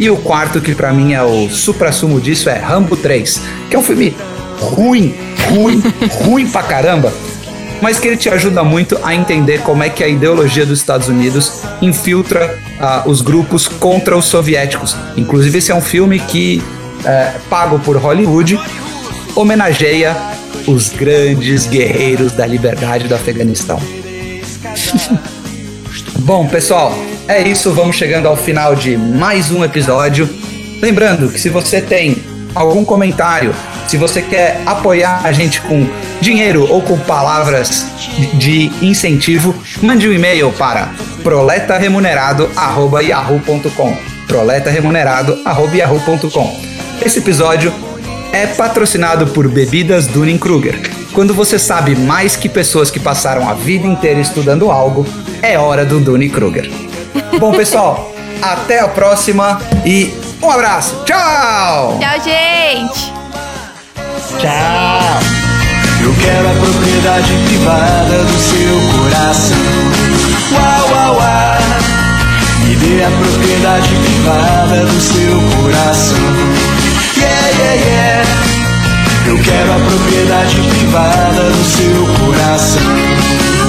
E o quarto, que para mim é o supra-sumo disso, é Rambo 3, que é um filme ruim, ruim, ruim pra caramba, mas que ele te ajuda muito a entender como é que a ideologia dos Estados Unidos infiltra ah, os grupos contra os soviéticos. Inclusive, esse é um filme que, é, pago por Hollywood, homenageia os grandes guerreiros da liberdade do Afeganistão. Bom, pessoal, é isso. Vamos chegando ao final de mais um episódio. Lembrando que se você tem algum comentário, se você quer apoiar a gente com dinheiro ou com palavras de incentivo, mande um e-mail para proletaremunerado@yahoo.com. proletaremunerado@yahoo.com. Esse episódio é patrocinado por Bebidas Dunning-Kruger. Quando você sabe mais que pessoas que passaram a vida inteira estudando algo, é hora do Dunning-Kruger. Bom, pessoal, até a próxima e um abraço. Tchau! Tchau, gente! Tchau! Eu quero a propriedade privada do seu coração. Uau, uau, uau. Me dê a propriedade privada do seu coração. Yeah, yeah, yeah. Eu quero a propriedade privada do seu coração.